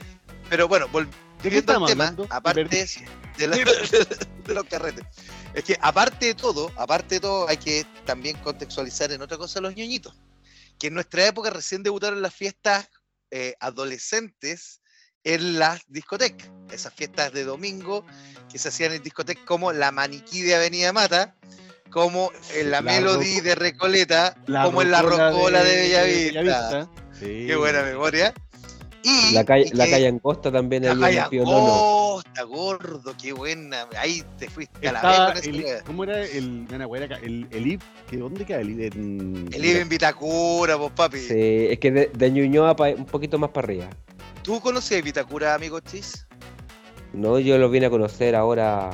Speaker 3: Pero bueno,
Speaker 1: ¿De qué
Speaker 3: volviendo al tema,
Speaker 1: hablando?
Speaker 3: Aparte. De, la- de los carretes. Es que aparte de todo, aparte de todo, hay que también contextualizar en otra cosa a los ñoñitos. Que en nuestra época recién debutaron las fiestas eh, adolescentes en las discotecas. Esas fiestas de domingo que se hacían en discotecas como la Maniquí de Avenida Mata, como en la,
Speaker 1: La
Speaker 3: Melody de Recoleta,
Speaker 1: La
Speaker 3: como en la Rocola de,
Speaker 1: Bellavista.
Speaker 3: Bellavista.
Speaker 1: Sí.
Speaker 3: Qué buena memoria. Y,
Speaker 2: La calle, la calle Angosta también
Speaker 3: la
Speaker 2: ahí en
Speaker 3: calle
Speaker 2: el Pío Nono.
Speaker 3: Angosta, gordo, qué buena. Ahí te fuiste a la vez con esa.
Speaker 1: ¿Cómo era el, el, el IB? ¿Que ¿Dónde queda el IB? En-
Speaker 3: El Iben Vitacura, pues papi.
Speaker 2: Sí, es que de, de Ñuñoa pa- un poquito más para arriba.
Speaker 3: ¿Tú conocías Vitacura, amigo Chis?
Speaker 2: No, yo lo vine a conocer ahora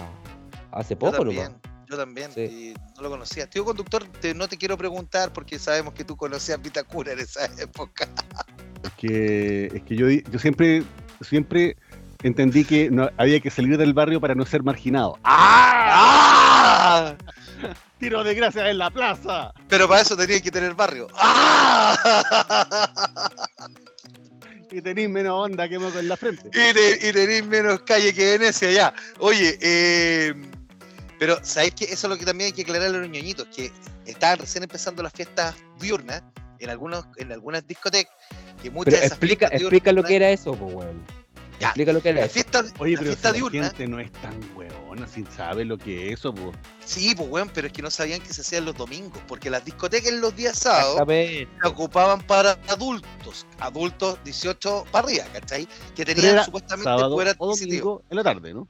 Speaker 2: hace
Speaker 3: Yo
Speaker 2: poco
Speaker 3: también.
Speaker 2: nomás.
Speaker 3: Yo también,
Speaker 2: Sí.
Speaker 3: y no lo conocía. Tío conductor, te- no te quiero preguntar porque sabemos que tú conocías Vitacura en esa época.
Speaker 1: Es que, es que yo, yo siempre, siempre entendí que no, había que salir del barrio para no ser marginado.
Speaker 3: ¡Ah!
Speaker 1: ¡Tiro de gracia en la plaza!
Speaker 3: Pero para eso tenías que tener barrio. ¡Ah!
Speaker 1: Y tenéis menos onda que moco en la frente.
Speaker 3: y, te- y tenéis menos calle que Venecia ya. Oye, eh, pero ¿sabéis que eso es lo que también hay que aclarar a los ñoñitos? Que estaban recién empezando las fiestas diurnas en, algunos, en algunas discotecas. Que muchas
Speaker 2: Pero
Speaker 3: de esas
Speaker 2: explica, explica lo que era eso, pues, weón.
Speaker 3: Ya.
Speaker 2: Explica lo que era
Speaker 3: La
Speaker 2: eso.
Speaker 3: fiesta,
Speaker 1: Oye,
Speaker 3: la
Speaker 1: pero
Speaker 3: fiesta
Speaker 1: si la gente no es tan hueona, sin sabe lo que es eso, pues.
Speaker 3: sí, pues weón, pero es que no sabían que se hacían los domingos, porque las discotecas en los días sábados se ocupaban para adultos, adultos 18 para arriba, ¿cachai? Que tenían
Speaker 1: era
Speaker 3: supuestamente
Speaker 1: sábado
Speaker 3: poder
Speaker 1: o domingo en la tarde, ¿no?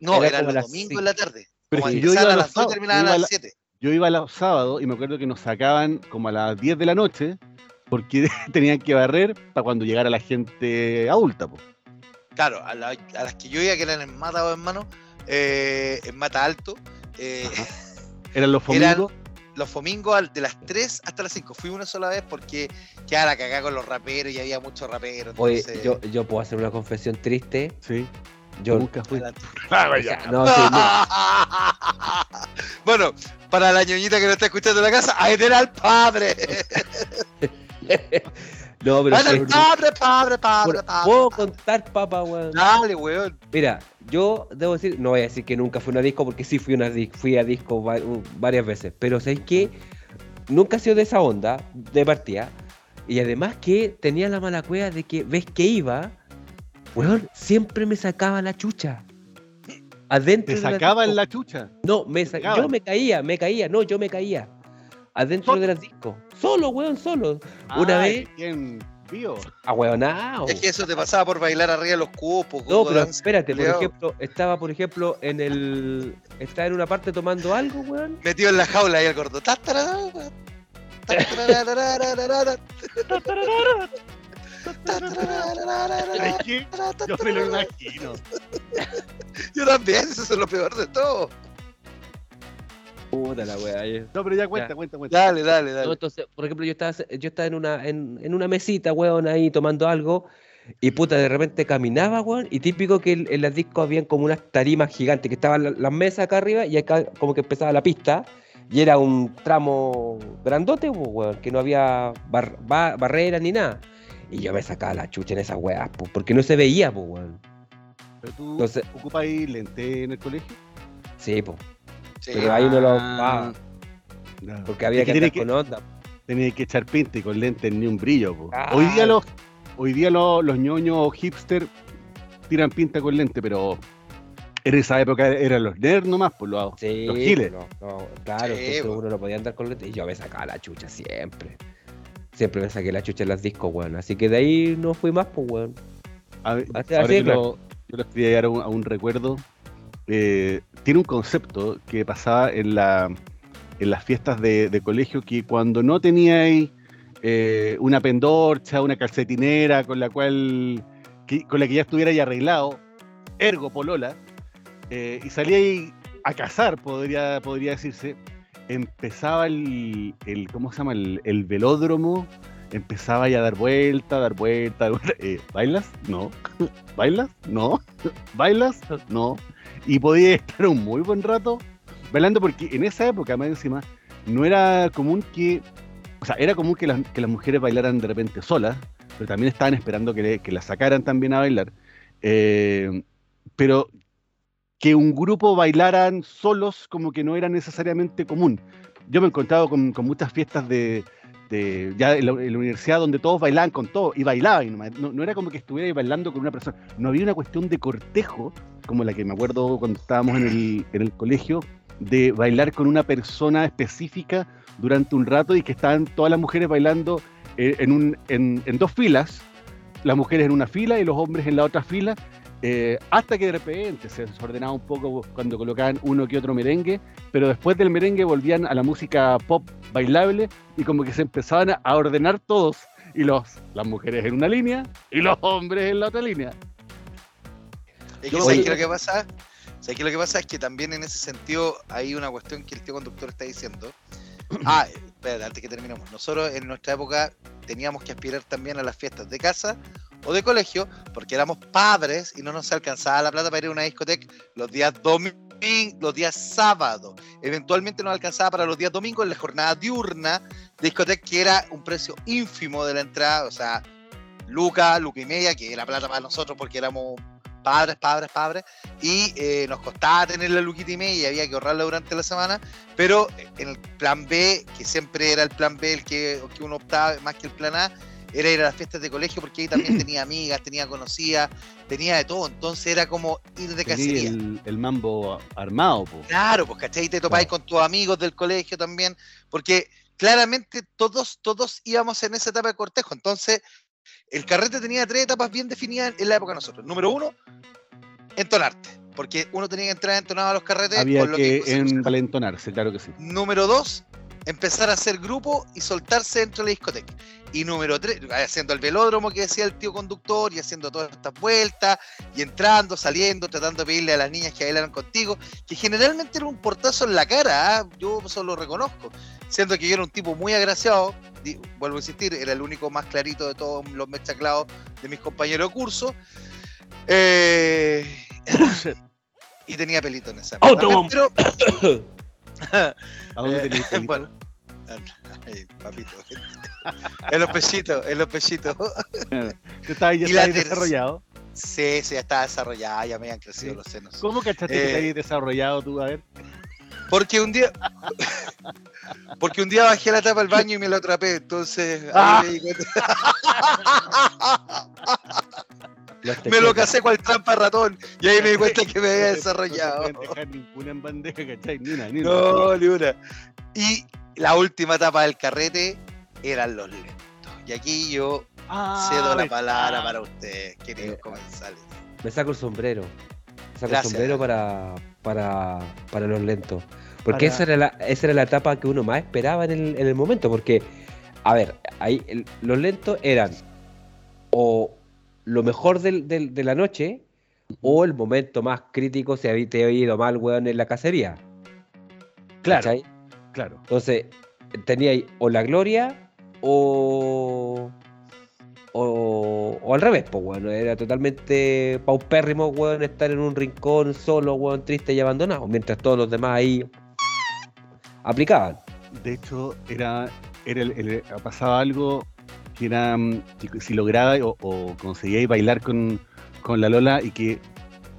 Speaker 3: No,
Speaker 2: Era
Speaker 3: eran los
Speaker 2: las
Speaker 3: domingos
Speaker 2: cinco.
Speaker 3: en la tarde.
Speaker 1: Pero
Speaker 3: Como
Speaker 1: que yo
Speaker 3: empezaban
Speaker 1: iba
Speaker 3: a
Speaker 1: los
Speaker 3: las 2 y
Speaker 1: sábados,
Speaker 3: terminaban a las
Speaker 1: la-
Speaker 3: 7.
Speaker 1: Yo iba los sábados y me acuerdo que nos sacaban como a las 10 de la noche porque tenían que barrer para cuando llegara la gente adulta, pues.
Speaker 3: Claro, a, la- a las que yo iba, que eran en Mata o en Mano, eh, en Mata Alto, eh.
Speaker 1: Eran los
Speaker 3: Eran-
Speaker 1: domingos.
Speaker 3: los domingos al- de las 3 hasta las 5. Fui una sola vez porque quedaba la cagada con los raperos y había muchos raperos.
Speaker 2: Oye,
Speaker 3: entonces-
Speaker 2: yo, yo puedo hacer una confesión triste.
Speaker 1: Sí,
Speaker 2: Yo,
Speaker 1: nunca fui.
Speaker 2: O sea, no, sí, no.
Speaker 3: bueno, para la ñoñita que no está escuchando en la casa, ahí era al padre.
Speaker 2: No, pero
Speaker 3: padre, padre, padre,
Speaker 2: Bueno,
Speaker 3: padre.
Speaker 2: puedo contar, papá, weón.
Speaker 3: Dale, weón.
Speaker 2: Mira, yo debo decir, no voy a decir que nunca fui a una disco porque sí fui, a una fui a disco varias veces, pero ¿sabes qué? Nunca he sido de esa onda de partida. Y además que tenía la mala cueva de que ves que iba, weón, siempre me sacaba la chucha. Adentro
Speaker 1: Te
Speaker 2: la
Speaker 1: sacaban
Speaker 2: disco.
Speaker 1: la chucha.
Speaker 2: No, me sa-
Speaker 1: sacaban.
Speaker 2: yo me caía, me caía, no, yo me caía. Adentro
Speaker 1: Solo.
Speaker 2: de las discos. Solo, weón, solo. Una
Speaker 1: Ay,
Speaker 2: vez,
Speaker 1: ¿Quién vio?
Speaker 2: ahueonao.
Speaker 3: Es que eso te pasaba por bailar arriba de los cupos.
Speaker 2: No, pero espérate, por ejemplo, estaba, por ejemplo, en el. Estaba en una parte tomando algo, weón.
Speaker 3: Metido en la jaula ahí el gordo.
Speaker 1: Yo me lo imagino.
Speaker 3: Yo también, eso es lo peor de todo.
Speaker 2: Puta la weá.
Speaker 1: No, pero ya cuenta,
Speaker 2: Ya.
Speaker 1: cuenta, cuenta.
Speaker 3: Dale, dale,
Speaker 2: No,
Speaker 3: dale.
Speaker 2: entonces, por ejemplo, yo estaba, yo estaba en una, en, en una mesita, weón, ahí tomando algo. Y puta, de repente caminaba, weón. Y típico que en, en las discos habían como unas tarimas gigantes, que estaban la- las mesas acá arriba y acá como que empezaba la pista. Y era un tramo grandote, pues, weón, que no había bar- ba- barreras ni nada. Y yo me sacaba la chucha en esas weas, pues, porque no se veía, pues, weón.
Speaker 1: Pero tú
Speaker 2: Entonces-
Speaker 1: ocupas ahí lente en el colegio.
Speaker 2: Sí, pues.
Speaker 3: Sí.
Speaker 2: Pero ahí no lo
Speaker 1: Ah, no.
Speaker 2: porque había
Speaker 1: Es
Speaker 2: que andar con onda.
Speaker 1: Tenía que echar pinta y con lentes ni un brillo.
Speaker 2: Ah.
Speaker 1: Hoy día los hoy día los, los ñoños o hipster tiran pinta con lente, pero en esa época eran los nerds nomás, por los,
Speaker 2: Sí,
Speaker 1: los giles.
Speaker 2: no, no, claro,
Speaker 3: Sí,
Speaker 2: entonces uno no podía andar con lentes y yo me sacaba la chucha siempre. siempre me saqué la chucha en las discos, weón. Así que de ahí no fui más, pues, weón.
Speaker 1: A ver,
Speaker 2: Así-
Speaker 1: ahora
Speaker 2: así
Speaker 1: que lo- yo les quería llegar a un, a un recuerdo. Eh, tiene un concepto que pasaba en, la, en las fiestas de, de colegio que cuando no teníais eh, una pendorcha, una calcetinera con la cual que- con la que ya estuviera ya arreglado, ergo polola, eh, y salíais a cazar, podría, podría decirse, empezaba el, el ¿cómo se llama? El, el velódromo, empezaba ya a dar vuelta, dar vuelta, dar vuelta. Eh, ¿Bailas? No. ¿Bailas? No. ¿Bailas? No. Y podía estar un muy buen rato bailando porque en esa época, más encima, no era común que, o sea, era común que las, que las mujeres bailaran de repente solas, pero también estaban esperando que, que las sacaran también a bailar. Eh, pero que un grupo bailaran solos como que no era necesariamente común. Yo me he encontrado con, con muchas fiestas de, de- ya en la, en la universidad donde todos bailaban con todo y bailaban, no, no era como que estuviera bailando con una persona, no había una cuestión de cortejo, como la que me acuerdo cuando estábamos en el, en el colegio, de bailar con una persona específica durante un rato y que estaban todas las mujeres bailando eh, en, un, en dos filas, las mujeres en una fila y los hombres en la otra fila, eh, hasta que de repente se desordenaba un poco cuando colocaban uno que otro merengue, pero después del merengue volvían a la música pop bailable y como que se empezaban a- ordenar todos, y los, las mujeres en una línea y los hombres en la otra línea.
Speaker 3: Es que
Speaker 1: Yo-
Speaker 3: ¿sabes
Speaker 2: Oye.
Speaker 3: qué lo que pasa? ¿Sabes qué lo que pasa? Es que también en ese sentido hay una cuestión que el tío conductor está diciendo. Ah, espérate, antes que terminemos. Nosotros en nuestra época teníamos que aspirar también a las fiestas de casa o de colegio, porque éramos padres y no nos alcanzaba la plata para ir a una discoteca los días domingos, los días sábados. Eventualmente nos alcanzaba para los días domingos en la jornada diurna discoteca, que era un precio ínfimo de la entrada, o sea, Luca, Luca y media, que era plata para nosotros porque éramos padres, padres, padres, y eh, nos costaba tener la luquita y media había que ahorrarla durante la semana, pero en el plan B, que siempre era el plan B el que, que uno optaba más que el plan A, era ir a las fiestas de colegio porque ahí también tenía amigas, tenía conocidas, tenía de todo, entonces era como ir de cacería.
Speaker 1: el, el mambo armado, po.
Speaker 3: Claro, pues ¿cachai? Te topáis con tus amigos del colegio también, porque claramente todos, todos íbamos en esa etapa de cortejo. Entonces, el carrete tenía tres etapas bien definidas en la época de nosotros. Número uno, entonarte, porque uno tenía que entrar entonado a los carretes.
Speaker 1: Había
Speaker 3: con lo
Speaker 1: que envalentonarse, claro que sí.
Speaker 3: Número dos, empezar a hacer grupo y soltarse dentro de la discoteca. Y número tres, haciendo el velódromo que decía el tío conductor y haciendo todas estas vueltas y entrando, saliendo, tratando de pedirle a las niñas que bailaran contigo, que generalmente era un portazo en la cara, ¿ah? yo eso lo reconozco. Siendo que yo era un tipo muy agraciado, vuelvo a insistir, era el único más clarito de todos los mechaclados de mis compañeros de curso. Eh, y tenía pelito en esa pero-
Speaker 1: ¿A dónde
Speaker 3: Eh,
Speaker 1: tenías pelito?
Speaker 3: bueno. Ay, papito. En los pechitos, en los pechitos.
Speaker 1: Tú estabas ya
Speaker 3: la
Speaker 1: estabas desarrollado.
Speaker 3: Sí, sí, ya estaba desarrollada, ya me habían crecido
Speaker 1: Sí.
Speaker 3: los senos.
Speaker 1: ¿Cómo cachaste que
Speaker 3: Eh,
Speaker 1: te habías desarrollado tú? A ver.
Speaker 3: Porque un día. Porque un día bajé la tapa del baño y me lo atrapé, entonces ahí
Speaker 1: Ah.
Speaker 3: me, di cuenta- me lo casé con el trampa ratón y ahí me di cuenta que me había desarrollado.
Speaker 1: No dejar ninguna en bandeja, ¿cachai? Ni una, ni una.
Speaker 3: No, ni una. Y la última etapa del carrete eran los lentos. Y aquí yo
Speaker 1: Ah,
Speaker 3: cedo la palabra para ustedes, queridos
Speaker 2: Eh,
Speaker 3: comensales.
Speaker 2: Me saco el sombrero. Me saco
Speaker 3: Gracias.
Speaker 2: el sombrero para, para, para los lentos. Porque
Speaker 1: Para-
Speaker 2: esa, era la, esa era la etapa que uno más esperaba en el, en el momento. Porque, a ver, ahí el- los lentos eran o lo mejor del- del- de la noche o el momento más crítico si te había ido mal, weón, en la cacería.
Speaker 1: Claro,
Speaker 2: ¿cachai?
Speaker 1: claro.
Speaker 2: Entonces, tenía ahí o la gloria o. O, o al revés, pues, weón. Era totalmente paupérrimo, weón, estar en un rincón solo, weón, triste y abandonado. Mientras todos los demás ahí aplicaban.
Speaker 1: De hecho, era, era el- el- pasaba algo era mm, que si lograba o, o conseguíais bailar con, con la Lola y que,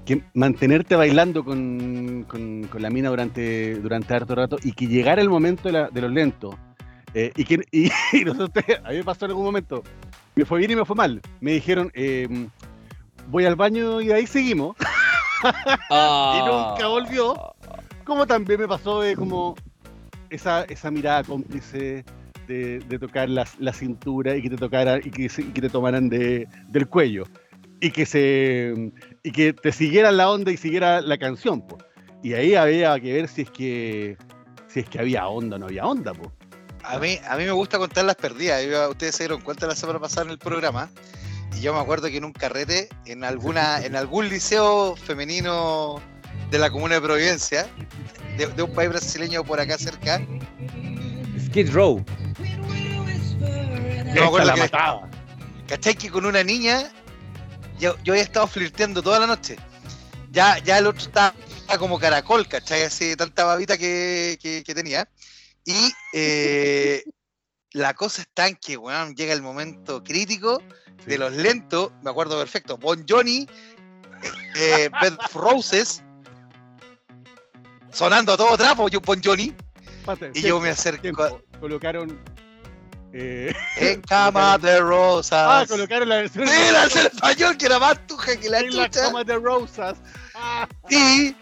Speaker 1: que mantenerte bailando con, con- con la mina durante, durante harto rato y que llegara el momento de, la- de los lentos. eh, y que y, y nosotros, a mí me pasó en algún momento, me fue bien y me fue mal. Me dijeron, eh, voy al baño y de ahí seguimos. Y nunca volvió. Como también me pasó de como esa, esa mirada cómplice de, de tocar la, la cintura y que te tocaran y que, se- y que te tomaran de, del cuello y que se y que te siguieran la onda y siguiera la canción, po. Y ahí había que ver si es que si es que había onda o no había onda, po.
Speaker 3: A mí, a mí me gusta contar las perdidas. Yo- ustedes se dieron cuenta la semana pasada en el programa. Y yo me acuerdo que en un carrete, en alguna, en algún liceo femenino de la comuna de Providencia, de, de un país brasileño por acá cerca,
Speaker 2: Skid Row.
Speaker 3: Me acuerdo
Speaker 1: la
Speaker 3: que-
Speaker 1: mataba.
Speaker 3: ¿Cachai? Que con una niña yo, yo había estado flirteando toda la noche. Ya, ya el otro estaba, como caracol, ¿cachai? Así tanta babita que, que- que tenía. Y eh, la cosa está en que, weón, llega el momento crítico de los lentos, me acuerdo perfecto, Bon Johnny, eh, Bed Roses, sonando a todo trapo, yo Bon Johnny, y yo me acerco.
Speaker 1: Colocaron eh,
Speaker 3: en cama de rosas.
Speaker 1: ah, colocaron la versión
Speaker 3: la versión español que era más tuja que la
Speaker 1: en la
Speaker 3: chucha.
Speaker 1: cama de rosas. Ah,
Speaker 3: Y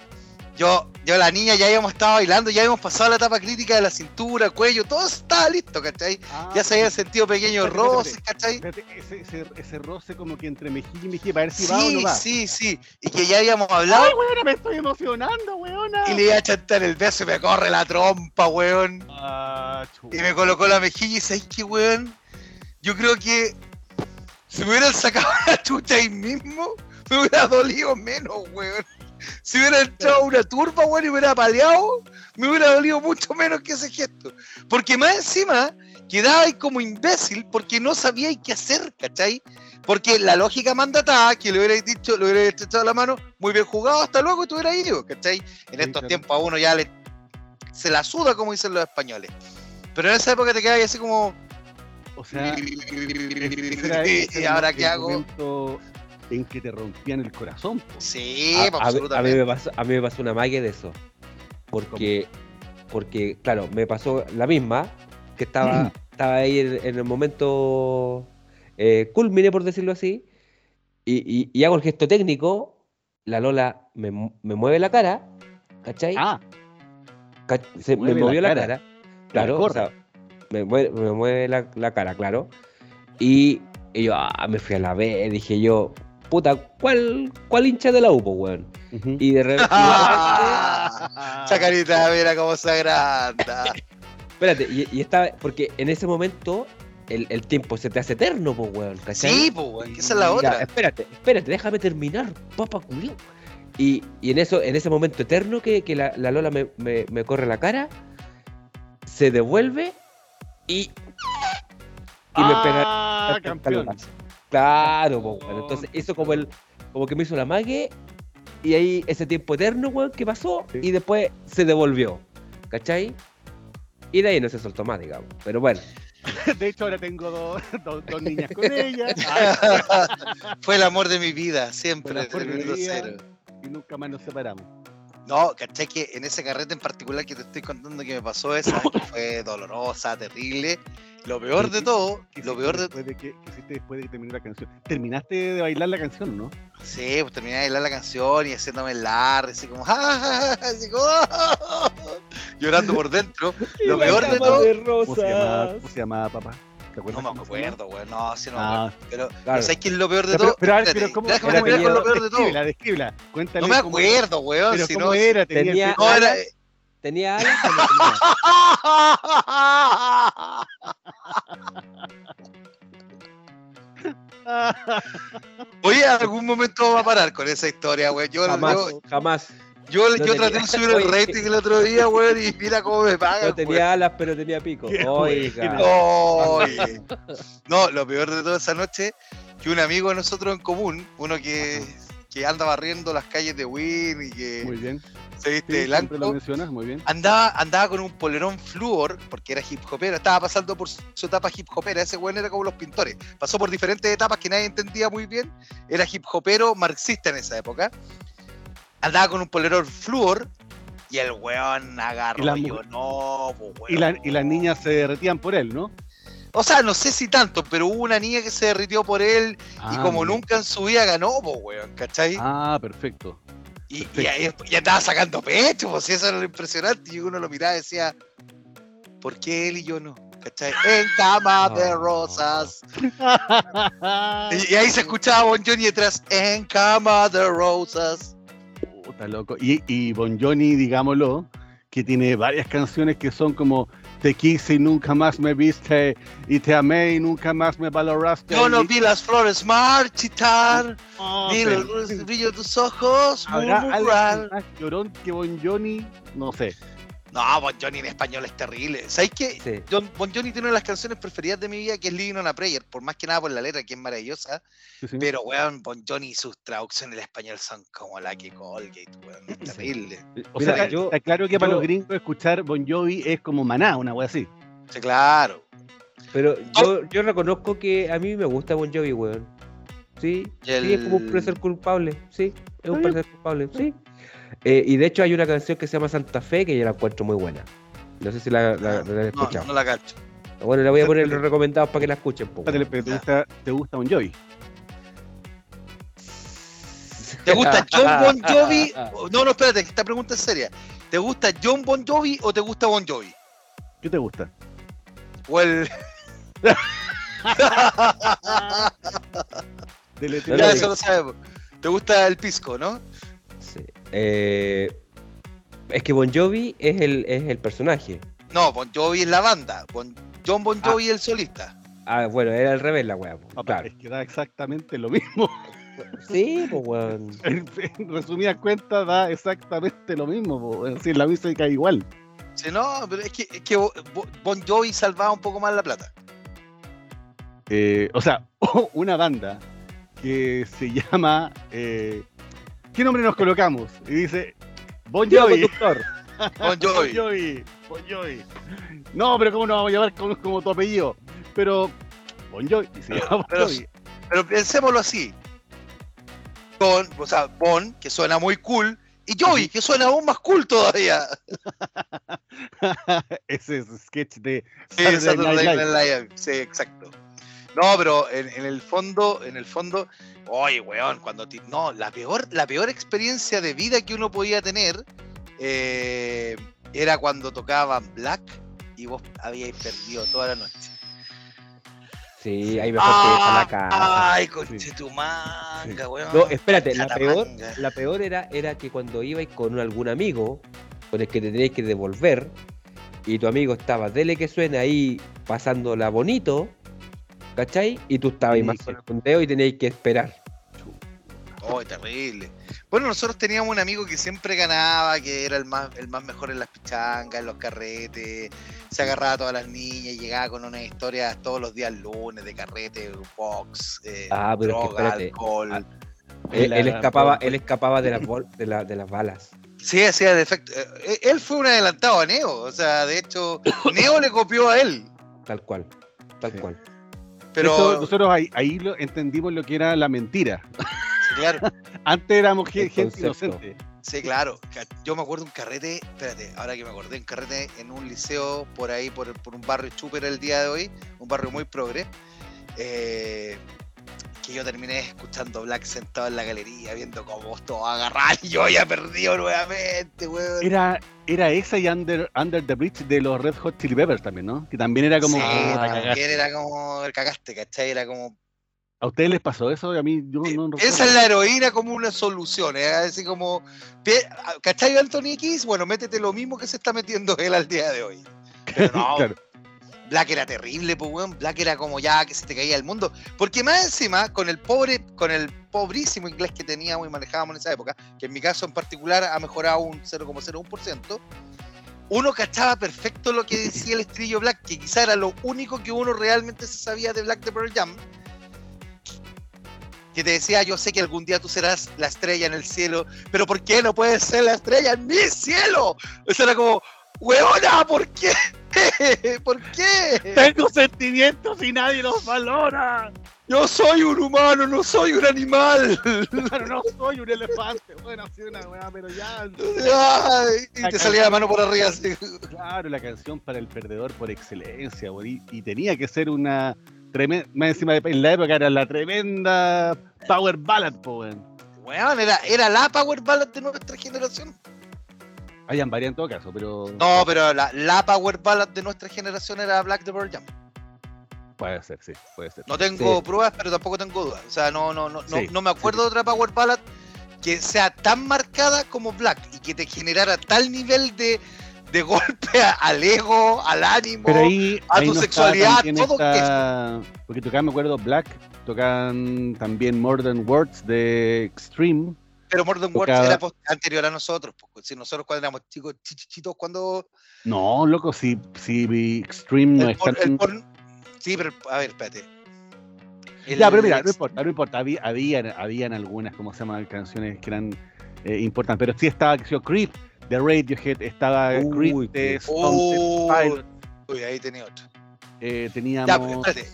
Speaker 3: yo, yo, la niña, ya habíamos estado bailando, ya habíamos pasado la etapa crítica de la cintura, cuello, todo estaba listo, ¿cachai?
Speaker 1: ah,
Speaker 3: Ya se habían sentido pequeños
Speaker 1: Espérate, espérate,
Speaker 3: roces, ¿cachai?
Speaker 1: Espérate, ese, ese, ese roce como que entre mejilla y mejilla para ver si va o no
Speaker 3: Sí,
Speaker 1: va.
Speaker 3: sí, sí. Y que ya habíamos hablado
Speaker 1: ¡Ay, weona, me estoy emocionando, weona!
Speaker 3: y le iba a chantar el beso y me corre la trompa, weón.
Speaker 1: Ah,
Speaker 3: Y me colocó la mejilla y ¿sabes qué, weón? Yo creo que si me hubieran sacado la chucha ahí mismo, me hubiera dolido menos, weón. Si hubiera entrado una turba, weón, y hubiera paleado, me hubiera dolido mucho menos que ese gesto. Porque más encima quedaba ahí como imbécil porque no sabía qué hacer, ¿cachai? Porque la lógica mandata que le hubierais dicho, le hubierais estrechado la mano, muy bien jugado, hasta luego y te hubieras ido, ¿cachai? En
Speaker 1: Sí,
Speaker 3: estos
Speaker 1: claro.
Speaker 3: tiempos a uno ya le, se la suda, como dicen los españoles. Pero en esa época te quedas ahí así como.
Speaker 1: O sea,
Speaker 3: ¿Y ahora qué hago?
Speaker 1: En que te rompían el corazón. po.
Speaker 3: Sí,
Speaker 2: A-
Speaker 3: pues,
Speaker 2: a, a, mí
Speaker 3: absolutamente.
Speaker 2: me pasó, a mí me pasó una magia de eso. Porque, porque, claro, me pasó la misma, que estaba, estaba ahí en, en el momento eh, culmine, por decirlo así, y, y- y hago el gesto técnico, la Lola me, me mueve la cara, ¿cachai?
Speaker 1: Ah,
Speaker 2: se me
Speaker 1: la
Speaker 2: movió la
Speaker 1: cara.
Speaker 2: cara. Claro, o
Speaker 1: corre.
Speaker 2: sea, me mueve, me mueve la, la cara, claro. Y, y yo, ah, me fui a la B, dije yo, puta, ¿cuál, cuál hincha de la UPO, weón? Y de repente.
Speaker 3: Ah, Chacarita, mira cómo se agranda.
Speaker 2: espérate, y, y estaba. Porque en ese momento el, el tiempo se te hace eterno, pues, weón, ¿cachai?
Speaker 3: Sí, pues, weón, que esa es la
Speaker 2: Ya,
Speaker 3: otra.
Speaker 2: espérate, espérate, déjame terminar, papa culiao. Y, y en eso, en ese momento eterno que, que la, la Lola me, me- me corre la cara, se devuelve y. Y me pega.
Speaker 1: Ah,
Speaker 2: el
Speaker 1: campeón.
Speaker 2: Claro, pues, weón. Entonces, eso como el. Como que me hizo la mague. Y ahí ese tiempo eterno, weón, que pasó.
Speaker 1: Sí.
Speaker 2: Y después se devolvió. ¿Cachai? Y de ahí no se soltó más, digamos. Pero bueno.
Speaker 1: De hecho, ahora tengo dos, dos, dos niñas con ella.
Speaker 3: Fue el amor de mi vida, siempre,
Speaker 1: Fue el
Speaker 3: desde
Speaker 1: amor
Speaker 3: el
Speaker 1: de mi vida.
Speaker 3: cero.
Speaker 1: y nunca más nos separamos.
Speaker 3: No, ¿cachai? Que en ese carrete en particular que te estoy contando que me pasó esa, que fue dolorosa, terrible. Lo peor de todo,
Speaker 1: ¿Qué
Speaker 3: lo
Speaker 1: hiciste
Speaker 3: peor de
Speaker 1: después de que hiciste después de que terminó la canción? ¿Terminaste de bailar la canción, no?
Speaker 3: Sí, pues terminé de bailar la canción y haciéndome el así como, ¡Ja, ja, ja, ja! así como, ¡Ah, ah, ah! llorando por dentro. Lo peor de todo-
Speaker 1: ¿Cómo se llamaba,
Speaker 2: rosas.
Speaker 1: cómo se llamaba papá? ¿Te
Speaker 3: No me acuerdo, güey, no, sí no me
Speaker 1: Ah,
Speaker 3: acuerdo. Pero,
Speaker 2: Claro.
Speaker 3: ¿sabes qué es lo peor de
Speaker 1: pero,
Speaker 3: todo?
Speaker 1: pero, a ver,
Speaker 3: Espérate,
Speaker 1: pero ¿cómo,
Speaker 3: déjame terminar con lo peor de todo.
Speaker 1: Descríbela, descríbela. Cuéntale.
Speaker 3: No me acuerdo, weón,
Speaker 1: Pero
Speaker 3: si
Speaker 1: ¿cómo
Speaker 3: no...
Speaker 1: era? Tenía
Speaker 2: Tenía-
Speaker 1: pelo-
Speaker 3: No, era...
Speaker 2: ¿Tenía alas o no tenía?
Speaker 3: Oye, algún momento va a parar con esa historia, güey. Yo,
Speaker 2: Jamás,
Speaker 3: yo,
Speaker 2: jamás.
Speaker 3: Yo,
Speaker 2: No
Speaker 3: yo
Speaker 2: tenía-
Speaker 3: traté de subir el rating el otro día, güey, y mira cómo me pagan,
Speaker 2: No tenía alas, pero tenía pico. Oiga.
Speaker 3: Oye. No, lo peor de toda esa noche, que un amigo de nosotros en común, uno que, que anda barriendo las calles de Win y que
Speaker 1: Muy bien.
Speaker 3: se
Speaker 1: Sí,
Speaker 3: viste de
Speaker 1: siempre lo
Speaker 3: blanco,
Speaker 1: mencionas, muy bien.
Speaker 3: andaba, andaba con un polerón flúor, porque era hip hopero, estaba pasando por su su etapa hip hopera, ese weón era como los pintores, pasó por diferentes etapas que nadie entendía muy bien, era hip hopero marxista en esa época, andaba con un polerón flúor, y el weón agarró
Speaker 1: Y la
Speaker 3: y yo, no,
Speaker 1: Y, la-
Speaker 3: weón".
Speaker 1: y las niñas se derretían por él, ¿no?
Speaker 3: O sea, no sé si tanto, pero hubo una niña que se derritió por él y
Speaker 1: Ah,
Speaker 3: como nunca en su vida ganó, pues, weón, ¿cachai?
Speaker 1: Ah, perfecto.
Speaker 3: y, ahí ya estaba sacando pecho, pues, eso era lo impresionante. Y uno lo miraba y decía, ¿por qué él y yo no? ¿cachai? En cama de rosas. Y, y ahí se escuchaba Bon Jovi detrás, en cama de rosas.
Speaker 1: Puta loco. Y, y Bon Jovi, digámoslo, que tiene varias canciones que son como Te quise y nunca más me viste, y te amé y nunca más me valoraste.
Speaker 3: Yo no vi las flores marchitar,
Speaker 1: Oh,
Speaker 3: vi
Speaker 1: pero-
Speaker 3: el brillo de tus ojos
Speaker 1: ¿Habrá alguien más llorón que Bon Jovi? No sé.
Speaker 3: No, Bon Jovi en español es terrible. ¿Sabes qué?
Speaker 2: Sí.
Speaker 3: John- Bon Jovi tiene una de las canciones preferidas de mi vida que es Living on a Prayer, por más que nada por la letra, que es maravillosa.
Speaker 1: Sí, sí.
Speaker 3: Pero, weón, Bon Jovi y sus traducciones al español son como la que Colgate, weón. Es terrible.
Speaker 1: O
Speaker 2: Mira,
Speaker 1: sea,
Speaker 2: yo-
Speaker 1: está claro que para los gringos escuchar Bon Jovi es como maná, una wea así.
Speaker 3: Sí, claro.
Speaker 2: Pero yo, yo reconozco que a mí me gusta Bon Jovi, weón. Sí,
Speaker 3: Y
Speaker 2: sí, es como un
Speaker 3: el-
Speaker 2: placer culpable, sí, es un placer culpable, sí. Eh, y de hecho hay una canción que se llama Santa Fe que yo la encuentro muy buena. No sé si la, la, la han
Speaker 3: No,
Speaker 2: escuchado.
Speaker 3: no la cacho.
Speaker 2: Bueno, la voy a poner en los recomendados para que la escuchen. po,
Speaker 1: Espérate,
Speaker 2: weón.
Speaker 1: pero ¿Te gusta, ¿Te gusta Bon Jovi?
Speaker 3: ¿Te gusta John Bon Jovi? No, no, espérate, esta pregunta es seria. ¿Te gusta John Bon Jovi o te gusta Bon Jovi?
Speaker 1: ¿Qué te gusta?
Speaker 3: O el... Ya,
Speaker 2: no,
Speaker 3: eso lo sabemos. ¿Te gusta el pisco, no?
Speaker 2: Eh, es que Bon Jovi es el, es el personaje.
Speaker 3: No, Bon Jovi es la banda. Bon- John Bon
Speaker 2: Ah.
Speaker 3: Jovi es el solista.
Speaker 2: Ah, bueno, era al revés la weá. Claro.
Speaker 1: Es que da exactamente lo mismo.
Speaker 2: Sí, pues weón.
Speaker 1: En, en resumidas cuentas, da exactamente lo mismo. po. Es decir, la música es igual.
Speaker 3: Sí, no, pero es que, es que Bo- Bon Jovi salvaba un poco más la plata.
Speaker 1: Eh, o sea, una banda que se llama. eh, ¿Qué nombre nos colocamos? Y dice. Bon Jovi.
Speaker 2: conductor.
Speaker 3: Bon Jovi.
Speaker 1: Bon Jovi. Bon Jovi. No, pero ¿cómo nos vamos a llamar como, como tu apellido? Pero. Bon Jovi. y se llama Bon
Speaker 3: pero-
Speaker 1: Jovi.
Speaker 3: Pero pensémoslo así. Bon, o sea, Bon, que suena muy cool, y Jovi, que suena aún más cool todavía.
Speaker 1: Ese es sketch de
Speaker 3: Sí,
Speaker 1: Saturday
Speaker 3: Saturday
Speaker 1: Night
Speaker 3: Night.
Speaker 1: Live,
Speaker 3: Sí, exacto. No, pero en, en el fondo, en el fondo, oye, weón, cuando ti- no, la peor, la peor experiencia de vida que uno podía tener eh, era cuando tocaban Black y vos habíais perdido toda la noche.
Speaker 2: Sí, ahí mejor te deja la casa.
Speaker 3: Ay, conche tu manga, weón.
Speaker 2: No, espérate, la peor, la peor era, era que cuando ibais con algún amigo, con el que te teníais que devolver, y tu amigo estaba, dele que suene ahí, pasándola bonito, ¿cachai? Y tú estabas
Speaker 1: Sí,
Speaker 2: más con el dedo y teníais que esperar.
Speaker 3: Oh, terrible. Bueno, nosotros teníamos un amigo que siempre ganaba, que era el más, el más mejor en las pichangas, en los carretes, se agarraba a todas las niñas, llegaba con unas historias todos los días lunes de carrete, box, eh,
Speaker 2: Ah, pero es que
Speaker 3: droga, alcohol.
Speaker 2: Ah, Él, escapaba, él escapaba de las, de, la- de las balas.
Speaker 3: Sí, hacía de efecto. eh, Él fue un adelantado a Neo, o sea, de hecho, Neo le copió a él,
Speaker 2: Tal cual. Tal
Speaker 1: Sí.
Speaker 2: cual.
Speaker 3: Pero
Speaker 1: nosotros ahí, ahí lo entendimos lo que era la mentira.
Speaker 3: sí, claro,
Speaker 1: Antes éramos gente
Speaker 2: concepto.
Speaker 1: inocente.
Speaker 3: sí, claro. Yo me acuerdo un carrete, espérate, ahora que me acordé, un carrete en un liceo por ahí, por, por un barrio chúper el día de hoy, un barrio muy progre, eh, que yo terminé escuchando Black sentado en la galería, viendo cómo todos agarran y yo ya perdido nuevamente, weón.
Speaker 1: Era, era esa y Under, Under the Bridge de los Red Hot Chili Peppers también, ¿no? Que también era como.
Speaker 3: Sí,
Speaker 1: "Puta,
Speaker 2: Ah.
Speaker 1: cagaste".
Speaker 3: también era como el cagaste, ¿cachai? Era como
Speaker 1: ¿A ustedes les pasó eso? A mí yo no, no
Speaker 3: Esa es la heroína como una solución, es así como, ¿cachai Anthony X? Bueno, métete lo mismo que se está metiendo él al día de hoy. Pero no,
Speaker 1: Claro.
Speaker 3: Black era terrible, pues weón, Black era como ya que se te caía el mundo. Porque más encima, con el pobre, con el pobrísimo inglés que teníamos y manejábamos en esa época, que en mi caso en particular ha mejorado un 0,01%, uno cachaba perfecto lo que decía el estribillo Black, que quizá era lo único que uno realmente se sabía de Black de Pearl Jam. Que te decía, yo sé que algún día tú serás la estrella en el cielo, pero ¿por qué no puedes ser la estrella en mi cielo? Eso era como, ¡Huevona! ¿Por qué? ¿Por qué?
Speaker 1: Tengo sentimientos y nadie los valora.
Speaker 3: Yo soy un humano, no soy un animal.
Speaker 1: Claro, no soy un elefante. Bueno, sí, una weá, pero ya.
Speaker 3: Ay, y te salía la mano por arriba así.
Speaker 1: Claro, la canción para el perdedor por excelencia, y, y tenía que ser una tremenda, más encima de en la época era la tremenda power ballad, po, weón.
Speaker 3: Weón, era, era la power ballad de nuestra generación.
Speaker 1: Hayan varias en todo caso, pero.
Speaker 3: No, pero la, la Power Ballad de nuestra generación era Black the Pearl Jam.
Speaker 1: Puede ser, sí, puede ser.
Speaker 3: No tengo
Speaker 2: Sí.
Speaker 3: pruebas, pero tampoco tengo dudas. O sea, no, no, no, no,
Speaker 1: Sí,
Speaker 3: no me acuerdo
Speaker 1: sí.
Speaker 3: de otra Power Ballad que sea tan marcada como Black y que te generara tal nivel de, de golpe al ego, al ánimo.
Speaker 1: Pero ahí,
Speaker 3: a
Speaker 1: ahí
Speaker 3: tu
Speaker 1: no
Speaker 3: sexualidad, todo
Speaker 1: esta- Porque tocaban, me acuerdo, Black, tocan también More Than Words de Extreme.
Speaker 3: Pero Words
Speaker 1: tocaba-
Speaker 3: era anterior a nosotros. pues, Si nosotros cuando éramos chicos, chichichitos, cuando.
Speaker 1: No, loco, si, si Extreme no es
Speaker 3: Sí, pero a ver, espérate.
Speaker 1: Ya, pero mira, no importa, no importa. Había, habían, habían algunas, ¿cómo se llaman? Canciones que eran eh, importantes. Pero sí estaba, Creep de Radiohead, estaba
Speaker 2: Uy,
Speaker 1: Creep
Speaker 2: qué-
Speaker 1: de Stone
Speaker 3: Uy, uy, ahí tenía otro.
Speaker 1: eh,
Speaker 3: Ya,
Speaker 1: teníamos...
Speaker 3: pero espérate.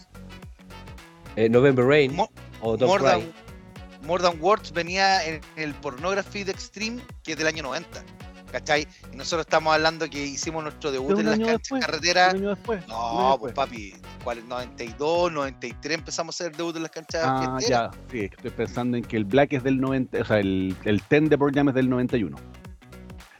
Speaker 2: Eh, November Rain
Speaker 3: Mo-
Speaker 2: o Don't
Speaker 3: More
Speaker 2: Cry.
Speaker 3: Than, More Than Words venía en el Pornography de Extreme, que es del año 90. ¿Cachai? Y nosotros estamos hablando que hicimos nuestro debut en las canchas
Speaker 1: después,
Speaker 3: carreteras.
Speaker 1: un año después. un año
Speaker 3: No, pues
Speaker 1: después.
Speaker 3: papi, ¿cuál? 92, 93 empezamos a hacer debut en las canchas
Speaker 1: Ah, ya, sí, estoy pensando en que el Black es del 90, o sea, el, el 10 de Pearl Jam es del 91.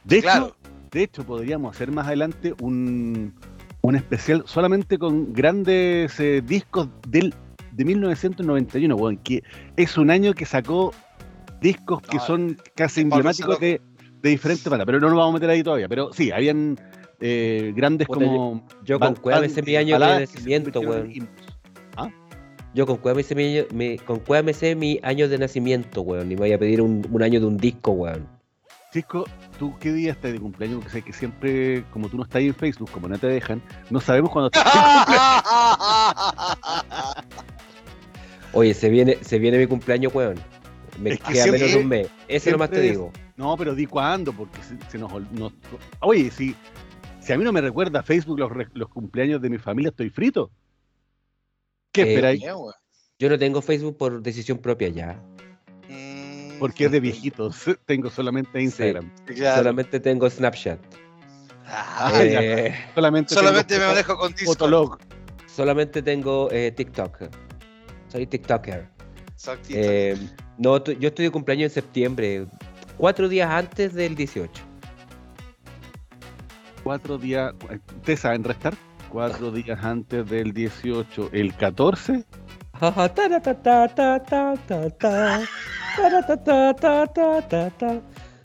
Speaker 1: De hecho, de hecho, podríamos hacer más adelante un, un especial solamente con grandes eh, discos del, de 1991, weón, que es un año que sacó discos que
Speaker 3: No,
Speaker 1: son casi emblemáticos de, de diferentes bandas, pero no nos vamos a meter ahí todavía. Pero sí, habían eh, grandes
Speaker 2: Puta,
Speaker 1: como...
Speaker 2: Yo
Speaker 1: ban-
Speaker 2: con Cueva me mi año de nacimiento, weón.
Speaker 1: himnos.
Speaker 2: Yo con Cueva me mi, mi- con Cueva me mi año de nacimiento, weón. Y me voy a pedir un, un año de un disco, weón.
Speaker 1: Cisco, ¿tú qué día estás de cumpleaños? Que sé que siempre, como tú no estás ahí en Facebook, como no te dejan, no sabemos cuándo estás
Speaker 2: Oye, se viene, se viene mi cumpleaños, weón. Me
Speaker 1: Es que
Speaker 2: queda
Speaker 1: siempre-
Speaker 2: menos de un mes. Eso nomás te digo.
Speaker 1: No, pero di cuándo, porque se, se nos, Oye, si, si a mí no me recuerda Facebook los, los cumpleaños de mi familia, estoy frito. ¿Qué
Speaker 2: Eh,
Speaker 1: esperáis?
Speaker 2: Yo no tengo Facebook por decisión propia ya.
Speaker 3: Mm,
Speaker 1: Porque es de viejitos. Tengo solamente Instagram.
Speaker 3: claro.
Speaker 2: Solamente tengo Snapchat.
Speaker 3: Ah,
Speaker 1: Ah, ya.
Speaker 2: Eh,
Speaker 1: Solamente,
Speaker 3: Solamente
Speaker 1: tengo
Speaker 3: me manejo con Discord.
Speaker 1: Fotolog.
Speaker 2: solamente tengo eh, TikTok. Soy TikToker. Eh, no, yo estoy de cumpleaños en septiembre, cuatro días antes del 18.
Speaker 1: Cuatro días. ¿Ustedes saben restar? Cuatro días antes del 18. El 14.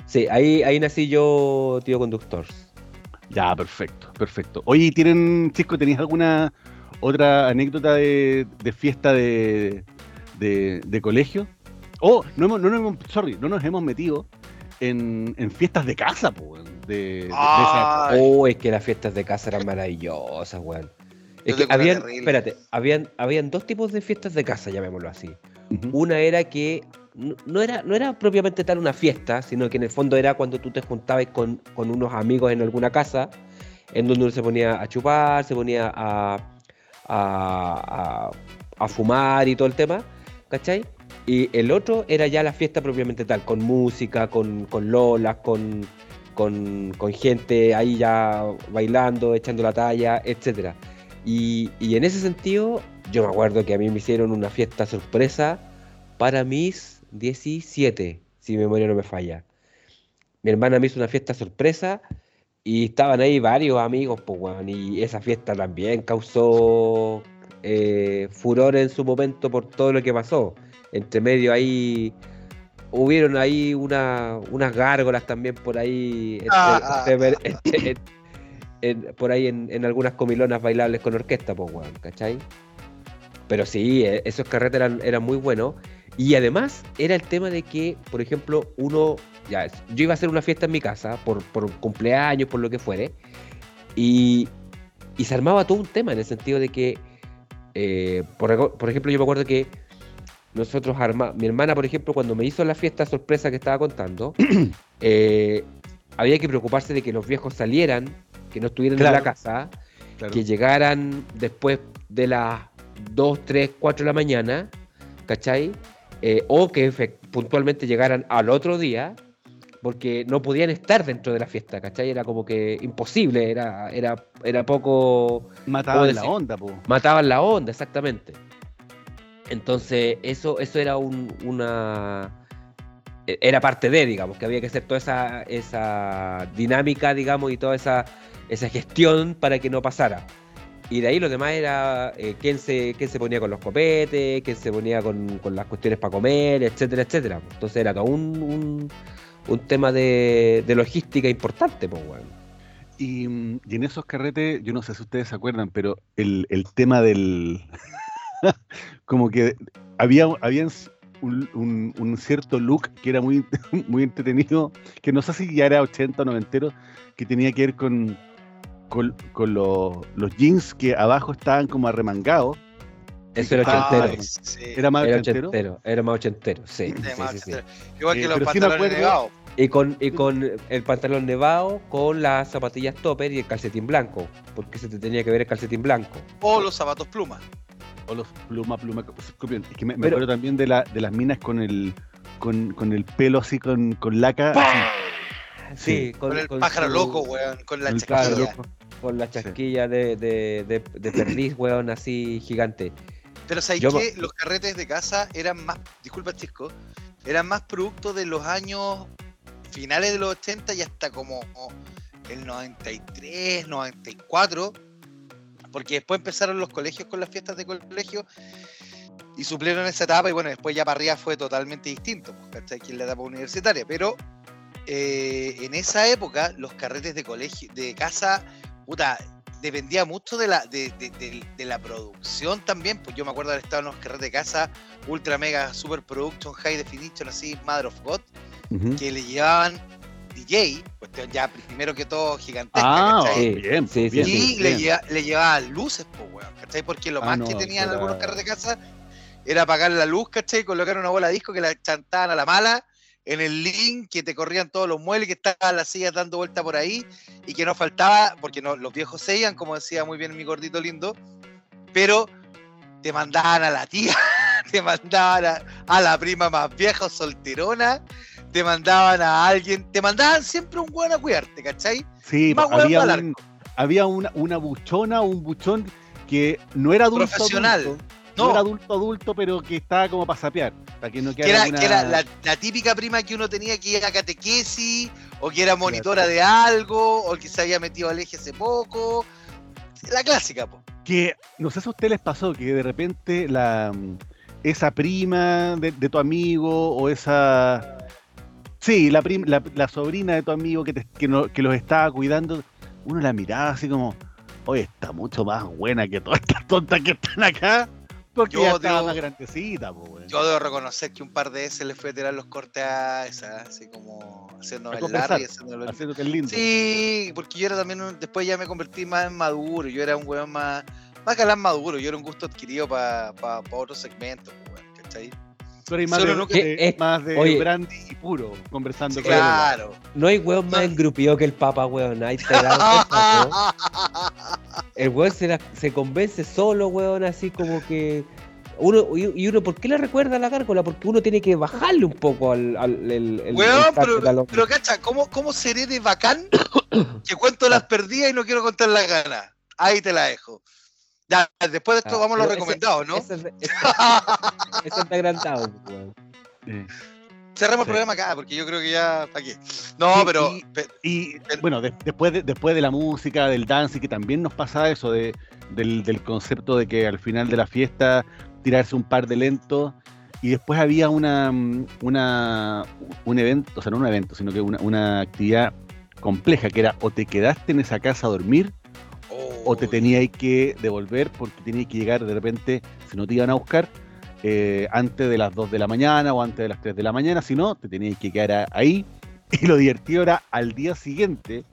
Speaker 2: Sí, ahí, ahí nací yo, tío conductor.
Speaker 1: Ya, perfecto, perfecto. Oye, ¿y ¿tienen, Cisco, tenéis alguna otra anécdota de, de fiesta de, de, de colegio? Oh, no, hemos, no, nos hemos, sorry, no nos hemos metido en, en fiestas de casa, weón, de, esa-
Speaker 2: Oh, es que las fiestas de casa eran maravillosas, weón. Es que habían, espérate, habían, habían dos tipos de fiestas de casa, llamémoslo así. Una era que no no era, no era propiamente tal una fiesta, sino que en el fondo era cuando tú te juntabas con, con unos amigos en alguna casa, en donde uno se ponía a chupar, se ponía a, a, fumar y todo el tema, ¿cachai? Y el otro era ya la fiesta propiamente tal, con música, con, con lolas, con, con, gente ahí ya bailando, echando la talla, etcétera. Y, y en ese sentido, yo me acuerdo que a mí me hicieron una fiesta sorpresa para mis 17, si mi memoria no me falla. Mi hermana me hizo una fiesta sorpresa y estaban ahí varios amigos, pues, weón, y esa fiesta también causó eh, furor en su momento por todo lo que pasó. Entre medio ahí hubieron ahí una, unas gárgolas también por ahí, entre-
Speaker 3: Ah,
Speaker 2: entre- entre- en- en- por ahí en, en algunas comilonas bailables con orquesta, pues, weón, ¿cachai? Pero sí, eh, esos carretes eran, eran muy buenos. Y además era el tema de que, por ejemplo, uno, ya, yo iba a hacer una fiesta en mi casa por, por cumpleaños, por lo que fuere, y, y se armaba todo un tema en el sentido de que, eh, por, por ejemplo, yo me acuerdo que nosotros arma, mi hermana, por ejemplo, cuando me hizo la fiesta sorpresa que estaba contando, eh, había que preocuparse de que los viejos salieran, que no estuvieran en la casa,
Speaker 1: Claro.
Speaker 2: que llegaran después de las 2, 3, 4 de la mañana, ¿cachai? Eh, o que puntualmente llegaran al otro día, porque no podían estar dentro de la fiesta, ¿cachai? Era como que imposible, era, era, era poco...
Speaker 1: Mataban
Speaker 2: ¿cómo
Speaker 1: la onda, po.
Speaker 2: Mataban la onda, exactamente. Entonces, eso, eso era un- una... eh, era parte de, digamos, que había que hacer toda esa, esa dinámica, digamos, y toda esa, esa gestión para que no pasara. Y de ahí lo demás era eh, quién, se, quién se ponía con los copetes, quién se ponía con, con las cuestiones para comer, etcétera, etcétera. Entonces era todo un, un, un tema de, de logística importante, pues.
Speaker 1: Y, mm, y en esos carretes, yo no sé si ustedes se acuerdan, pero el, el tema del. como que había, había un, un- un cierto look que era muy, muy entretenido, que no sé si ya era 80 o 90, que tenía que ver con, con, con los, los jeans que abajo estaban como arremangados.
Speaker 2: Eso era ochentero.
Speaker 3: Sí.
Speaker 1: Era más
Speaker 2: Era
Speaker 1: ochentero.
Speaker 2: ochentero, era más ochentero, sí.
Speaker 3: Sí,
Speaker 2: sí,
Speaker 3: más
Speaker 2: sí, sí.
Speaker 3: ochentero. Igual
Speaker 1: Eh,
Speaker 3: que los
Speaker 1: sí me
Speaker 3: pantalones
Speaker 1: acuerdo-
Speaker 3: nevados.
Speaker 2: Y con, y con el pantalón nevado, con las zapatillas topper y el calcetín blanco, porque se te tenía que ver el calcetín blanco.
Speaker 3: O los zapatos plumas.
Speaker 1: O los pluma, pluma. Es que me, me
Speaker 2: Pero-
Speaker 1: acuerdo también de, la, de las minas con el, con, con el pelo así, con, con laca. así.
Speaker 2: Sí,
Speaker 3: Con, el
Speaker 2: con
Speaker 3: pájaro
Speaker 2: su-
Speaker 3: loco, weón. Con la
Speaker 1: el
Speaker 2: con la chasquilla de, de, de, de perdiz, weón, así gigante.
Speaker 3: Pero ¿sabes
Speaker 2: Yo-
Speaker 3: qué? Los carretes de casa eran más, disculpa Chisco, eran más producto de los años finales de los 80 y hasta como el 93, 94, porque después empezaron los colegios con las fiestas de colegio y suplieron esa etapa y bueno, después ya para arriba fue totalmente distinto, pues, ¿cachai? Que es la etapa universitaria, pero eh, en esa época los carretes de colegio, de casa, puta, dependía mucho de la, de, de- de- de la producción también, pues yo me acuerdo de haber estado en unos carretes de casa, ultra mega super production, high definition, así, Mother of God, que le llevaban DJ, cuestión ya primero que todo gigantesca,
Speaker 1: Ah,
Speaker 3: ¿cachai?
Speaker 2: Sí,
Speaker 1: bien,
Speaker 2: sí,
Speaker 1: bien,
Speaker 2: sí,
Speaker 3: y le, lleva- le llevaban luces, pues, weón, ¿cachai? Porque lo
Speaker 1: Ah,
Speaker 3: más
Speaker 1: no,
Speaker 3: que tenían
Speaker 1: eso
Speaker 3: algunos
Speaker 1: era-
Speaker 3: carretes de casa era apagar la luz, ¿cachai? Y colocar una bola de disco que la chantaban a la mala en el link, que te corrían todos los muebles, que estaban las sillas dando vuelta por ahí, y que no faltaba, porque no, los viejos se iban, como decía muy bien mi gordito lindo, pero te mandaban a la tía, te mandaban a, a la prima más vieja o solterona, te mandaban a alguien, te mandaban siempre un weón a cuidarte, ¿cachai?
Speaker 1: Sí,
Speaker 3: Más hueón
Speaker 1: había, un- había una, una buchona un buchón que no era adulto.
Speaker 3: Profesional.
Speaker 1: adulto, no.
Speaker 3: No,
Speaker 1: era adulto adulto, pero que estaba como para sapear. Para que no
Speaker 3: que
Speaker 1: quedara
Speaker 3: era,
Speaker 1: una-
Speaker 3: que era la, la típica prima que uno tenía que ir a catequesis, o que era monitora de algo, o que se había metido al eje hace poco. La clásica, po.
Speaker 1: que no sé si a ustedes les pasó que de repente la esa prima de, de tu amigo o esa sí la, prim- la, la sobrina de tu amigo que, te- que, no- que los estaba cuidando uno la miraba así como oye está mucho más buena que todas estas tontas que están acá porque
Speaker 3: Yo
Speaker 1: ya estaba
Speaker 3: digo-
Speaker 1: más grandecita po.
Speaker 3: Yo debo reconocer que un par de veces le fue a tirar los cortes a esa, así como haciendo el Larry, haciendo
Speaker 1: haciendo que es lindo
Speaker 3: Sí, porque yo era también, un- después ya me convertí más en maduro, yo era un weón más, más galán maduro, yo era un gusto adquirido para pa, pa otros segmentos, weón, ¿cachai?
Speaker 1: Tú eres más
Speaker 3: Solo
Speaker 1: de,
Speaker 3: no
Speaker 2: que-
Speaker 1: de-
Speaker 2: eh,
Speaker 1: más de
Speaker 2: oye.
Speaker 1: brandy y puro conversando
Speaker 3: Sí,
Speaker 1: con él.
Speaker 3: claro.
Speaker 2: No hay weón más engrupido que el Papa, weón. Ahí te cuenta, ¿no? El weón se, la- se convence solo, weón, así como que. Uno, y uno, ¿por qué le recuerda a la gárgola? Porque uno tiene que bajarle un poco al. al el, el-
Speaker 3: Weón,
Speaker 2: el
Speaker 3: pero, pero cacha, ¿cómo, ¿cómo seré de bacán que cuento las perdidas y no quiero contar las ganas? Ahí te la dejo. Ya, después de esto
Speaker 2: Ah,
Speaker 3: vamos a los recomendados, ¿no?
Speaker 2: Ese está agrandado.
Speaker 1: Eh,
Speaker 3: Cerramos
Speaker 1: Sí.
Speaker 3: el programa acá, porque yo creo que ya. ¿Para qué? No,
Speaker 1: Sí,
Speaker 3: pero.
Speaker 1: y- Y bueno, de- después, de, después de la música, del dance, que también nos pasa eso, de, del, del concepto de que al final de la fiesta tirarse un par de lentos. Y después había una, una un evento, o sea, no un evento, sino que una, una actividad compleja, que era o te quedaste en esa casa a dormir o te
Speaker 3: Oh,
Speaker 1: tenías que devolver porque tenías que llegar de repente, si no te iban a buscar, eh, antes de las 2 de la mañana o antes de las 3 de la mañana, si no, te tenías que quedar ahí. Y lo divertido era al día siguiente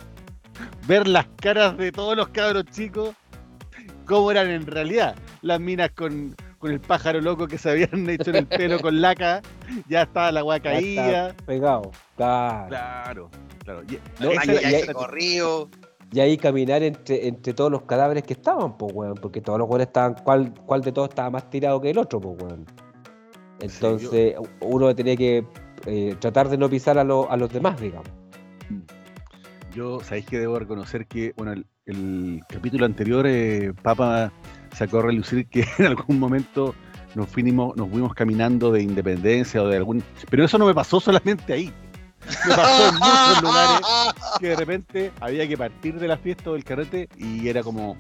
Speaker 1: ver las caras de todos los cabros chicos, cómo eran en realidad. Las minas con, con el pájaro loco que se habían hecho en el pelo con laca, ya estaba la agua caída.
Speaker 2: Pegado. Claro.
Speaker 1: Claro, claro. Y-
Speaker 2: No,
Speaker 1: esa-
Speaker 2: y-
Speaker 1: esa-
Speaker 3: corrido.
Speaker 2: Y ahí caminar entre, entre todos los cadáveres que estaban, pues, weón. Porque todos los weones estaban. ¿cuál, ¿Cuál de todos estaba más tirado que el otro, pues, weón? Entonces, uno tenía que eh, tratar de no pisar a, lo- a los demás, digamos.
Speaker 1: Yo, sabéis que debo reconocer que, bueno, el, el capítulo anterior, eh, Papa sacó a relucir que en algún momento nos fuimos, nos fuimos caminando de Independencia o de algún... Pero eso no me pasó solamente ahí. Me pasó en muchos lugares que de repente había que partir de la fiesta o del carrete y era como,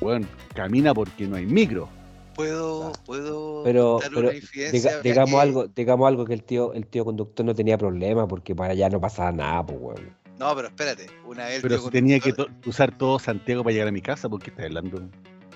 Speaker 1: bueno, camina porque no hay micro.
Speaker 3: Puedo, puedo
Speaker 2: Pero,
Speaker 3: dar
Speaker 2: pero
Speaker 3: una
Speaker 2: diga- digamos
Speaker 3: que-
Speaker 2: algo, digamos algo que el tío, el tío conductor no tenía problema porque para allá no pasaba nada, pues weón.
Speaker 3: No, pero espérate, una vez
Speaker 1: Pero si tenía que to- usar todo Santiago para llegar a mi casa, ¿por qué estás hablando?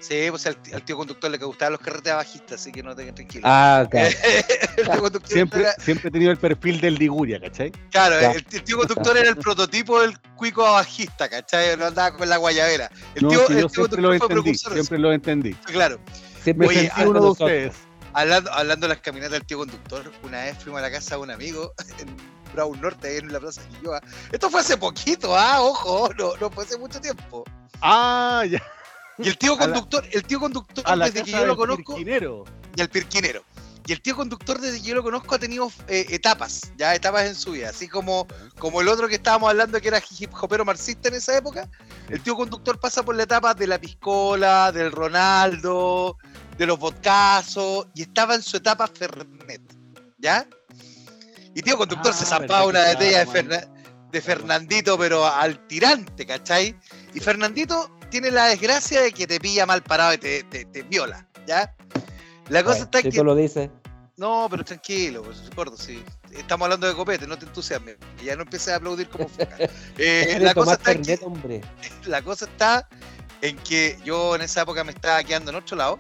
Speaker 3: Sí, pues al, al tío conductor le gustaban los carretes bajistas, así que no te tranquilo.
Speaker 2: Ah, claro.
Speaker 3: el
Speaker 1: Siempre,
Speaker 3: era-
Speaker 1: siempre he tenido el perfil del Liguria, ¿cachai?
Speaker 3: claro, el, el tío conductor era el prototipo del cuico bajista, ¿cachai? No andaba con la guayabera. El
Speaker 1: No,
Speaker 3: tío,
Speaker 1: si
Speaker 3: el tío
Speaker 1: siempre lo entendí, siempre lo entendí.
Speaker 3: Claro,
Speaker 2: Siempre
Speaker 1: Me
Speaker 3: Oye,
Speaker 1: sentí
Speaker 2: fue
Speaker 1: uno de
Speaker 2: nosotros.
Speaker 1: ustedes.
Speaker 3: hablando, hablando de las caminatas del tío conductor, una vez fuimos a la casa de un amigo en Brown Norte, ahí en la plaza Quilloa. Esto fue hace poquito, ah, ojo, no, no fue hace mucho tiempo.
Speaker 1: Ah, ya.
Speaker 3: Y el tío
Speaker 1: la-
Speaker 3: conductor, el tío conductor, desde que yo lo conozco,
Speaker 1: pirquinero.
Speaker 3: y el pirquinero. Y el tío conductor, desde que yo lo conozco, ha tenido eh, etapas, ya etapas en su vida. Así como, como el otro que estábamos hablando, que era hip hopero marxista en esa época. El tío conductor pasa por la etapa de la piscola, del Ronaldo, de los vodcasos, y estaba en su etapa Fernet, ¿ya? Y tío conductor
Speaker 1: Ah,
Speaker 3: se zampaba una botella de, Ferna- de Fernandito, pero al tirante, ¿cachai? Y Fernandito tiene la desgracia de que te pilla mal parado y te, te- te viola, ¿ya? La cosa está
Speaker 2: Si
Speaker 3: que
Speaker 2: tú lo dices.
Speaker 3: no, pero tranquilo, pues, gordo, sí. Estamos hablando de copete, no te entusiasmes. Ya no empieces a aplaudir como foca. Eh, la, cosa está que,
Speaker 2: hombre.
Speaker 3: la cosa está en que yo en esa época me estaba quedando en otro lado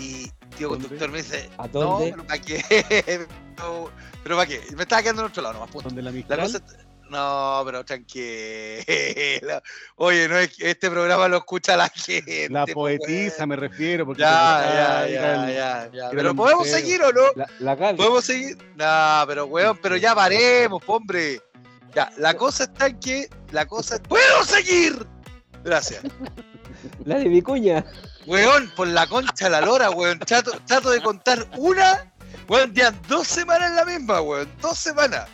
Speaker 3: y tío conductor me dice,
Speaker 2: ¿A
Speaker 3: no,
Speaker 2: dónde?
Speaker 3: pero ¿para qué? No, pero ¿para qué? Me estaba quedando en otro lado, nomás, punto.
Speaker 1: Donde la
Speaker 3: La
Speaker 1: Mistral.
Speaker 3: cosa está- No, pero tranquilo. Oye, no es que este programa lo escucha la gente.
Speaker 1: La
Speaker 3: pues,
Speaker 1: poetisa me refiero, porque
Speaker 3: Ya, ya, ya, ya, Pero podemos seguir o no?
Speaker 2: La.
Speaker 3: ¿Podemos seguir? No, pero weón, pero ya paremos, hombre. Ya, la cosa está en que. La cosa. ¡Puedo seguir! Gracias.
Speaker 2: La de Vicuña.
Speaker 3: Weón, por la concha de la lora, weón. Trato, trato de contar una. Weón, ya dos semanas en la misma, weón. Dos semanas.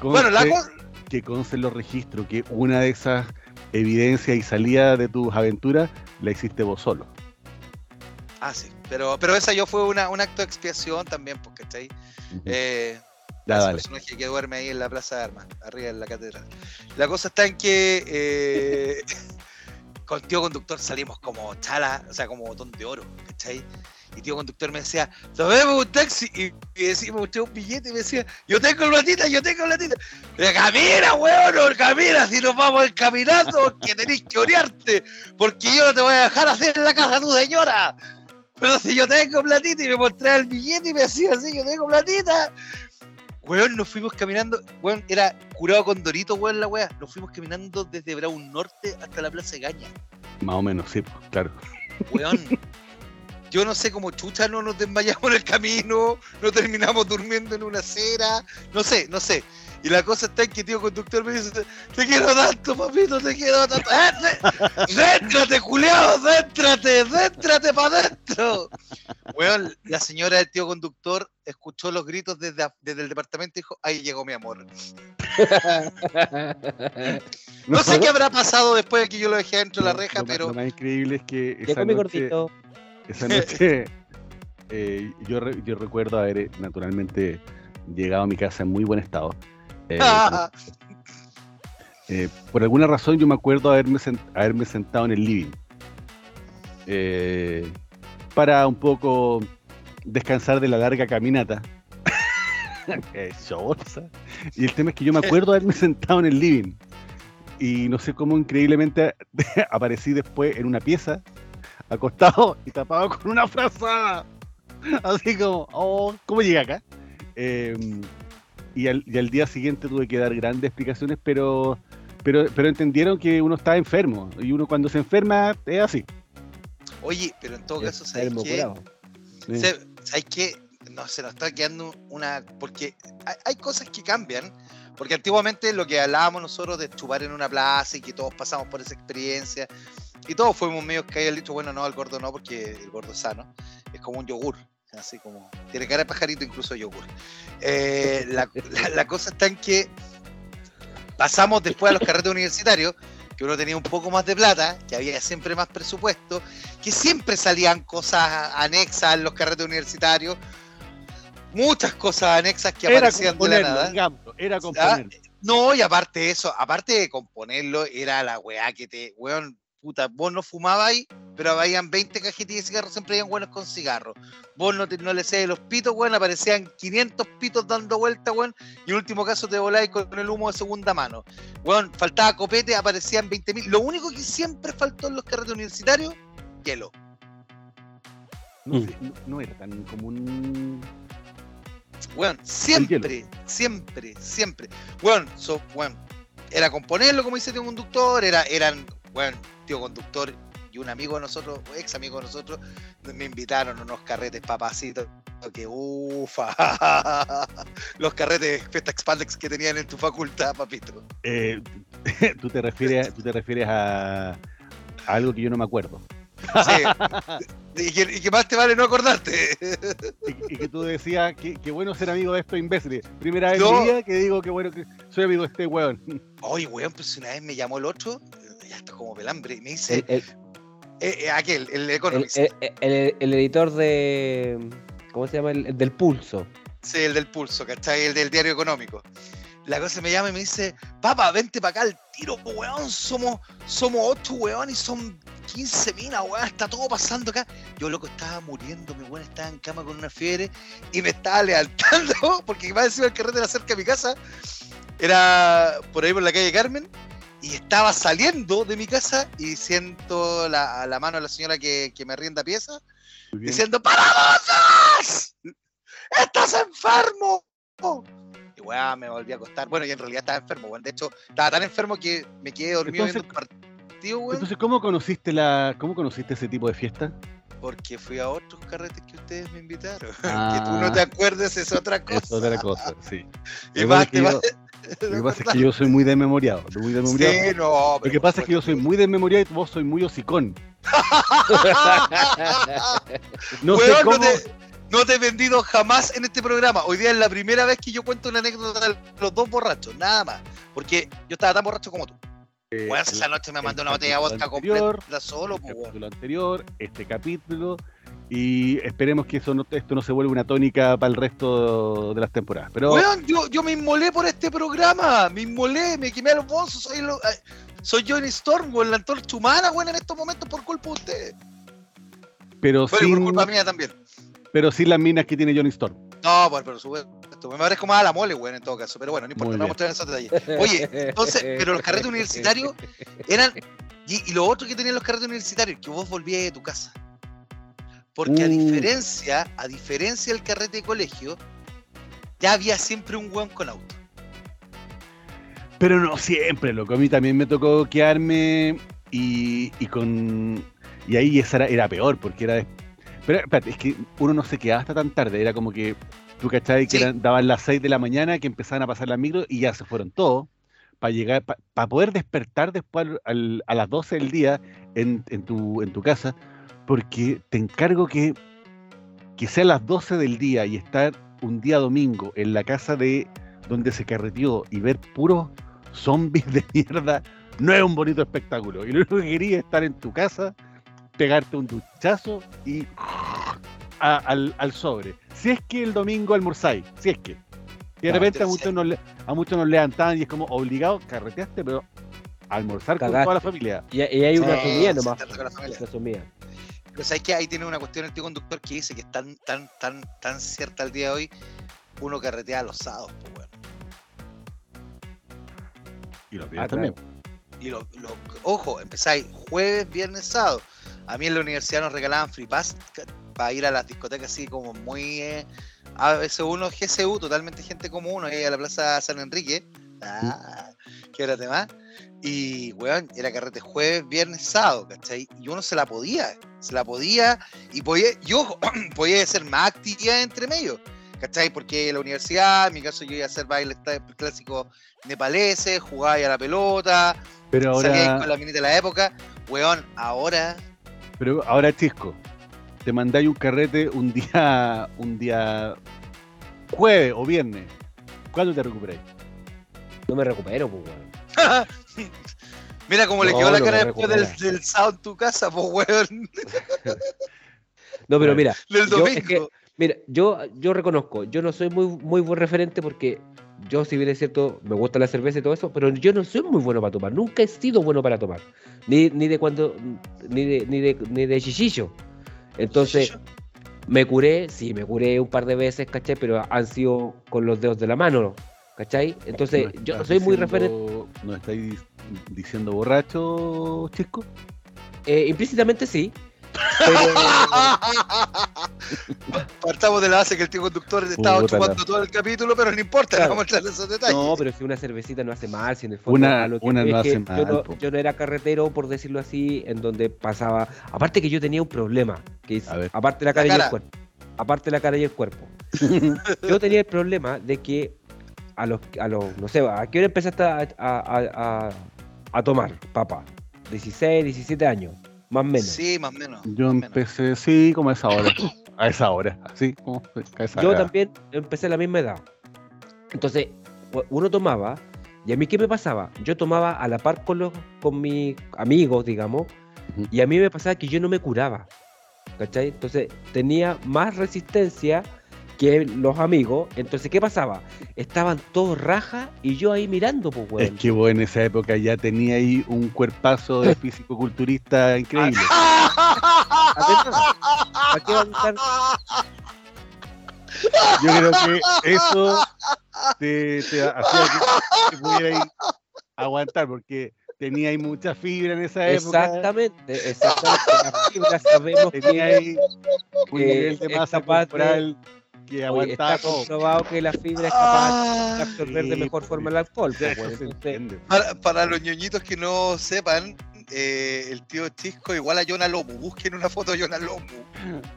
Speaker 3: Bueno, la cosa.
Speaker 1: Que conste los registros que una de esas evidencias y salidas de tus aventuras la hiciste vos solo.
Speaker 3: Ah, sí. Pero, pero esa yo fue una, un acto de expiación también, porque está ahí. Eh,
Speaker 1: Ya,
Speaker 3: ese
Speaker 1: dale.
Speaker 3: personaje que duerme ahí en la Plaza de Armas, arriba en la catedral. La cosa está en que eh, con tío conductor salimos como chala, o sea, como botón de oro, ¿cachai? Y tío conductor me decía, tomemos un taxi. Y, y decimos, usted un billete. Y me decía, yo tengo platita, yo tengo platita. Pero camina, weón, no camina, si nos vamos caminando, que tenés que orearte, porque yo no te voy a dejar hacer en la casa tu señora. Pero si yo tengo platita y me mostraba el billete y me decía así, yo tengo platita. Weón, nos fuimos caminando, weón, era curado con Dorito, weón, la weá. Nos fuimos caminando desde Brown Norte hasta la Plaza de Gaña.
Speaker 1: Más o menos, sí, pues, claro.
Speaker 3: Weón. Yo no sé cómo chucha no nos desmayamos en el camino, no terminamos durmiendo en una acera, no sé, no sé. Y la cosa está en que tío conductor me dice, te quiero tanto, papito, te quiero tanto. ¡Eh, ¡Céntrate, culiao! ¡Céntrate! ¡Céntrate para adentro! Weón, la señora del tío conductor escuchó los gritos desde, desde el departamento y dijo, ahí llegó mi amor. No sé qué habrá pasado después de que yo lo dejé dentro de la reja,
Speaker 1: lo,
Speaker 3: pero
Speaker 1: Lo más increíble es que esa
Speaker 2: Llegó mi
Speaker 1: noche,
Speaker 2: gordito.
Speaker 1: esa noche eh, yo, re- yo recuerdo haber eh, naturalmente llegado a mi casa en muy buen estado. Eh, Eh, por alguna razón yo me acuerdo haberme, haberme sentado en el living eh, para un poco descansar de la larga caminata. Y el tema es que yo me acuerdo haberme sentado en el living y no sé cómo increíblemente aparecí después en una pieza acostado y tapado con una frazada. Así como, oh, ¿cómo llegué acá? Eh, y, al, y al día siguiente tuve que dar grandes explicaciones, pero, pero, pero entendieron que uno estaba enfermo y uno cuando se enferma es así.
Speaker 3: Oye, pero en todo caso, ¿sabes qué? ¿Sabes qué? No, se nos está quedando una. Porque hay, hay cosas que cambian. Porque antiguamente lo que hablábamos nosotros de chupar en una plaza y que todos pasamos por esa experiencia. Y todos fuimos medios que hayan dicho, bueno, no, el gordo no, porque el gordo es sano. Es como un yogur. Así como. Tiene cara de pajarito, incluso yogur. Eh, la, la- la cosa está en que pasamos después a los carretes universitarios. que uno tenía un poco más de plata, que había siempre más presupuesto, que siempre salían cosas anexas en los carretes universitarios, muchas cosas anexas que
Speaker 1: Era
Speaker 3: aparecían de la nada.
Speaker 1: digamos, era componerlo.
Speaker 3: No, y aparte de eso, aparte de componerlo, era la weá que te, weón, puta, vos no fumabas ahí, pero habían 20 cajetillas de cigarros, siempre habían buenos con cigarros. Vos no, te, no le sé los pitos, weón, aparecían 500 pitos dando vuelta, weón, y en último caso te voláis con el humo de segunda mano. Weón, faltaba copete, aparecían 20.000. Lo único que siempre faltó en los carretes universitarios, hielo.
Speaker 1: No,
Speaker 2: Mm.
Speaker 1: sé, no- no era tan común.
Speaker 3: Weón, siempre, siempre, siempre. Weón, so, weón, era componerlo, como dice tío conductor, era, eran, weón, tío conductor y un amigo de nosotros, ex amigo de nosotros, me invitaron a unos carretes papacitos, que ufa, los carretes Festa Expandex que tenían en tu facultad, papito.
Speaker 1: Eh, tú te refieres, tú te refieres a, a algo que yo no me acuerdo.
Speaker 3: Sí. y, que, y que más te vale no acordarte.
Speaker 1: Y, y que tú decías que, que bueno ser amigo de estos imbéciles. Primera vez
Speaker 3: No.
Speaker 1: en mi vida que digo que bueno que soy amigo de este weón.
Speaker 3: Oye, weón, pues una vez me llamó el otro, ya está como pelambre, y me dice,
Speaker 2: El, el-
Speaker 3: eh, eh, aquel, el
Speaker 2: el-
Speaker 3: Economist.
Speaker 2: el- editor de. ¿Cómo se llama? El, el del pulso.
Speaker 3: Sí, el del pulso, ¿cachai? El del diario económico. La cosa me llama y me dice, papá, vente para acá al tiro, weón. Somos, somos ocho, weón, y son 15 minas, weón. Está todo pasando acá. Yo, loco, estaba muriendo, mi weón estaba en cama con una fiebre y me estaba levantando, porque iba a decir el carrete era cerca de mi casa. Era por ahí por la calle Carmen. Y estaba saliendo de mi casa y siento la, la mano de la señora que, que me rienda pieza diciendo ¡Paradojas! ¡Estás enfermo! Y weá, me volví a acostar. Bueno, y en realidad estaba enfermo, weón. De hecho, estaba tan enfermo que me quedé dormido
Speaker 1: Entonces-
Speaker 3: viendo el partido, weón.
Speaker 1: Entonces, ¿cómo conociste la, cómo conociste ese tipo de fiesta?
Speaker 3: Porque fui a otros carretes que ustedes me invitaron.
Speaker 1: Ah.
Speaker 3: que tú no te acuerdes es otra cosa.
Speaker 1: Es otra cosa, sí.
Speaker 3: Y más, te
Speaker 1: yo- Lo que pasa es que yo soy muy desmemoriado. Muy
Speaker 3: Sí,
Speaker 1: desmemoriado.
Speaker 3: no.
Speaker 1: Lo que pasa es que yo soy muy desmemoriado y vos soy muy hocicón. No sé
Speaker 3: Weón,
Speaker 1: cómo.
Speaker 3: no, te, no te he vendido jamás en este programa. Hoy día es la primera vez que yo cuento una anécdota de los dos borrachos, nada más. Porque yo estaba tan borracho como tú.
Speaker 1: eh, el-
Speaker 3: esa noche me mandó una botella de vodka
Speaker 1: anterior,
Speaker 3: completa solo,
Speaker 1: el anterior, este capítulo, y esperemos que eso no, esto no se vuelva una tónica para el resto de las temporadas. Pero
Speaker 3: Weón, yo, yo me inmolé por este programa, me inmolé, me quemé a los soy, lo- soy Johnny Storm, weón, la antorcha humana, weón, en estos momentos por culpa de ustedes.
Speaker 1: pero
Speaker 3: Bueno, por culpa mía también.
Speaker 1: pero sin las minas que tiene Johnny Storm.
Speaker 3: No, pues, por supuesto, me parezco más a la mole, weón, en todo caso, pero bueno, no importa, no vamos a en esos detalles. Oye, entonces, pero los carretes universitarios eran. Y, y lo otro que tenían los carretes universitarios, que vos volvías de tu casa. Porque a
Speaker 2: Uh.
Speaker 3: diferencia, a diferencia del carrete de colegio, ya había siempre un weón con auto.
Speaker 1: Pero no siempre, loco. A mí también me tocó quedarme y, y con. Y ahí esa era, era peor, porque era. de- Pero espérate, es que uno no se quedaba hasta tan tarde. Era como que tú cachabas que
Speaker 3: Sí.
Speaker 1: eran- daban las 6 de la mañana, que empezaban a pasar las micros y ya se fueron todos. Para llegar, para poder despertar después al- al- a las 12 del día en, en tu, en tu casa, porque te encargo que, que sea las 12 del día y estar un día domingo en la casa de donde se carreteó y ver puros zombies de mierda no es un bonito espectáculo. Y lo único que quería es estar en tu casa, pegarte un duchazo y a- al, al sobre. Si es que el domingo almorzáis, si es que. Y de repente a muchos, nos, le- a muchos nos levantaban y es como obligado, carreteaste, pero almorzar con toda la familia.
Speaker 2: Y, y hay una
Speaker 3: Sí,
Speaker 2: sumida
Speaker 3: sí,
Speaker 2: nomás. Una.
Speaker 3: Pero sabes que ahí tiene una cuestión el tío conductor que dice que es tan, tan, tan, tan cierta al día de hoy. Uno carretea los sábados, pues weón.
Speaker 1: Y los
Speaker 2: Ah,
Speaker 1: viernes también.
Speaker 3: Y lo, lo- ojo, empezáis jueves, viernes, sábado. A mí en la universidad nos regalaban free pass para ir a las discotecas así como muy eh, ABC1, GCU, totalmente gente como uno, ahí a la Plaza San Enrique. Ah, qué más. Y, weón, era carrete jueves, viernes, sábado, ¿cachai? Y uno se la podía, se la podía, y podía, y ojo, podía hacer más actividad entre medio, ¿cachai? Porque la universidad, en mi caso yo iba a hacer bailes ta- clásicos nepaleses, jugaba a la pelota,
Speaker 1: Pero
Speaker 3: salía ahí
Speaker 1: ahora,
Speaker 3: con la minita de la época, weón, ahora,
Speaker 1: pero ahora chisco, te mandáis un carrete un día, un día jueves o viernes. ¿Cuándo te recuperáis?
Speaker 2: No me recupero, pues, weón.
Speaker 3: Mira cómo le quedó la cara después del, del sábado en tu casa, pues weón.
Speaker 2: No, pero mira,
Speaker 3: Del
Speaker 2: yo,
Speaker 3: domingo.
Speaker 2: es que, mira, yo, yo reconozco, yo no soy muy, muy buen referente porque yo, si bien es cierto, me gusta la cerveza y todo eso, pero yo no soy muy bueno para tomar. Nunca he sido bueno para tomar. Ni, ni de cuando, ni de, ni de, ni de chichillo. Entonces, me curé, sí, me curé un par de veces, ¿cachai? Pero han sido con los dedos de la mano, ¿cachai? Entonces,
Speaker 1: ¿No
Speaker 2: yo no soy muy referente.
Speaker 1: ¿No estáis diciendo borracho, Chisco?
Speaker 2: Eh, implícitamente sí. Pero,
Speaker 3: Partamos de la base que el tío conductor estaba
Speaker 2: Puta
Speaker 3: chupando
Speaker 2: la-
Speaker 3: todo el capítulo, pero no importa,
Speaker 2: Claro.
Speaker 3: no vamos a entrar en esos detalles.
Speaker 2: No, pero si una cervecita no hace mal, si en el fondo
Speaker 1: Una-
Speaker 2: a lo que
Speaker 1: una no hace
Speaker 2: yo,
Speaker 1: mal,
Speaker 2: no, yo no era carretero, por decirlo así, en donde pasaba. Aparte que yo tenía un problema, que es,
Speaker 1: A ver.
Speaker 2: aparte de la cara y
Speaker 3: cara.
Speaker 2: el cuerpo. Aparte de la cara y el cuerpo. yo tenía el problema de que a los, a los no sé, ¿a qué hora empezaste a, a, a- a- a tomar, papá? 16, 17 años, más o menos.
Speaker 3: Sí, más o menos.
Speaker 1: Yo
Speaker 3: menos.
Speaker 1: empecé, sí, como a esa hora. A esa hora, así como a esa
Speaker 2: Yo
Speaker 1: hora.
Speaker 2: también empecé a la misma edad. Entonces, u- uno tomaba, y a mí qué me pasaba? Yo tomaba a la par con, los, con mis amigos, digamos, y a mí me pasaba que yo no me curaba. ¿Cachai? Entonces, tenía más resistencia que los amigos. Entonces, ¿qué pasaba? Estaban todos rajas y yo ahí mirando, pues,
Speaker 1: Es
Speaker 2: weón.
Speaker 1: que vos en esa época ya tenía ahí un cuerpazo de físico-culturista increíble.
Speaker 2: ¿Para qué va a?
Speaker 1: Yo creo que eso te, te hacía que, que pudierais aguantar, porque tenía ahí mucha fibra en esa época.
Speaker 2: Exactamente, exactamente. Las fibras sabemos
Speaker 1: Tenía
Speaker 2: que
Speaker 1: ahí un nivel de
Speaker 2: es
Speaker 1: masa corporal que
Speaker 2: Oye,
Speaker 1: aguantaba
Speaker 2: está
Speaker 1: todo.
Speaker 2: comprobado que la fibra es capaz de
Speaker 3: Ah,
Speaker 2: absorber de
Speaker 1: sí,
Speaker 2: mejor
Speaker 1: pues,
Speaker 2: forma el alcohol. Pues, Entonces.
Speaker 3: Para, para los ñoñitos que no sepan, eh, el tío Chisco igual a Jonah Lomu. Busquen una foto de Jonah Lomu.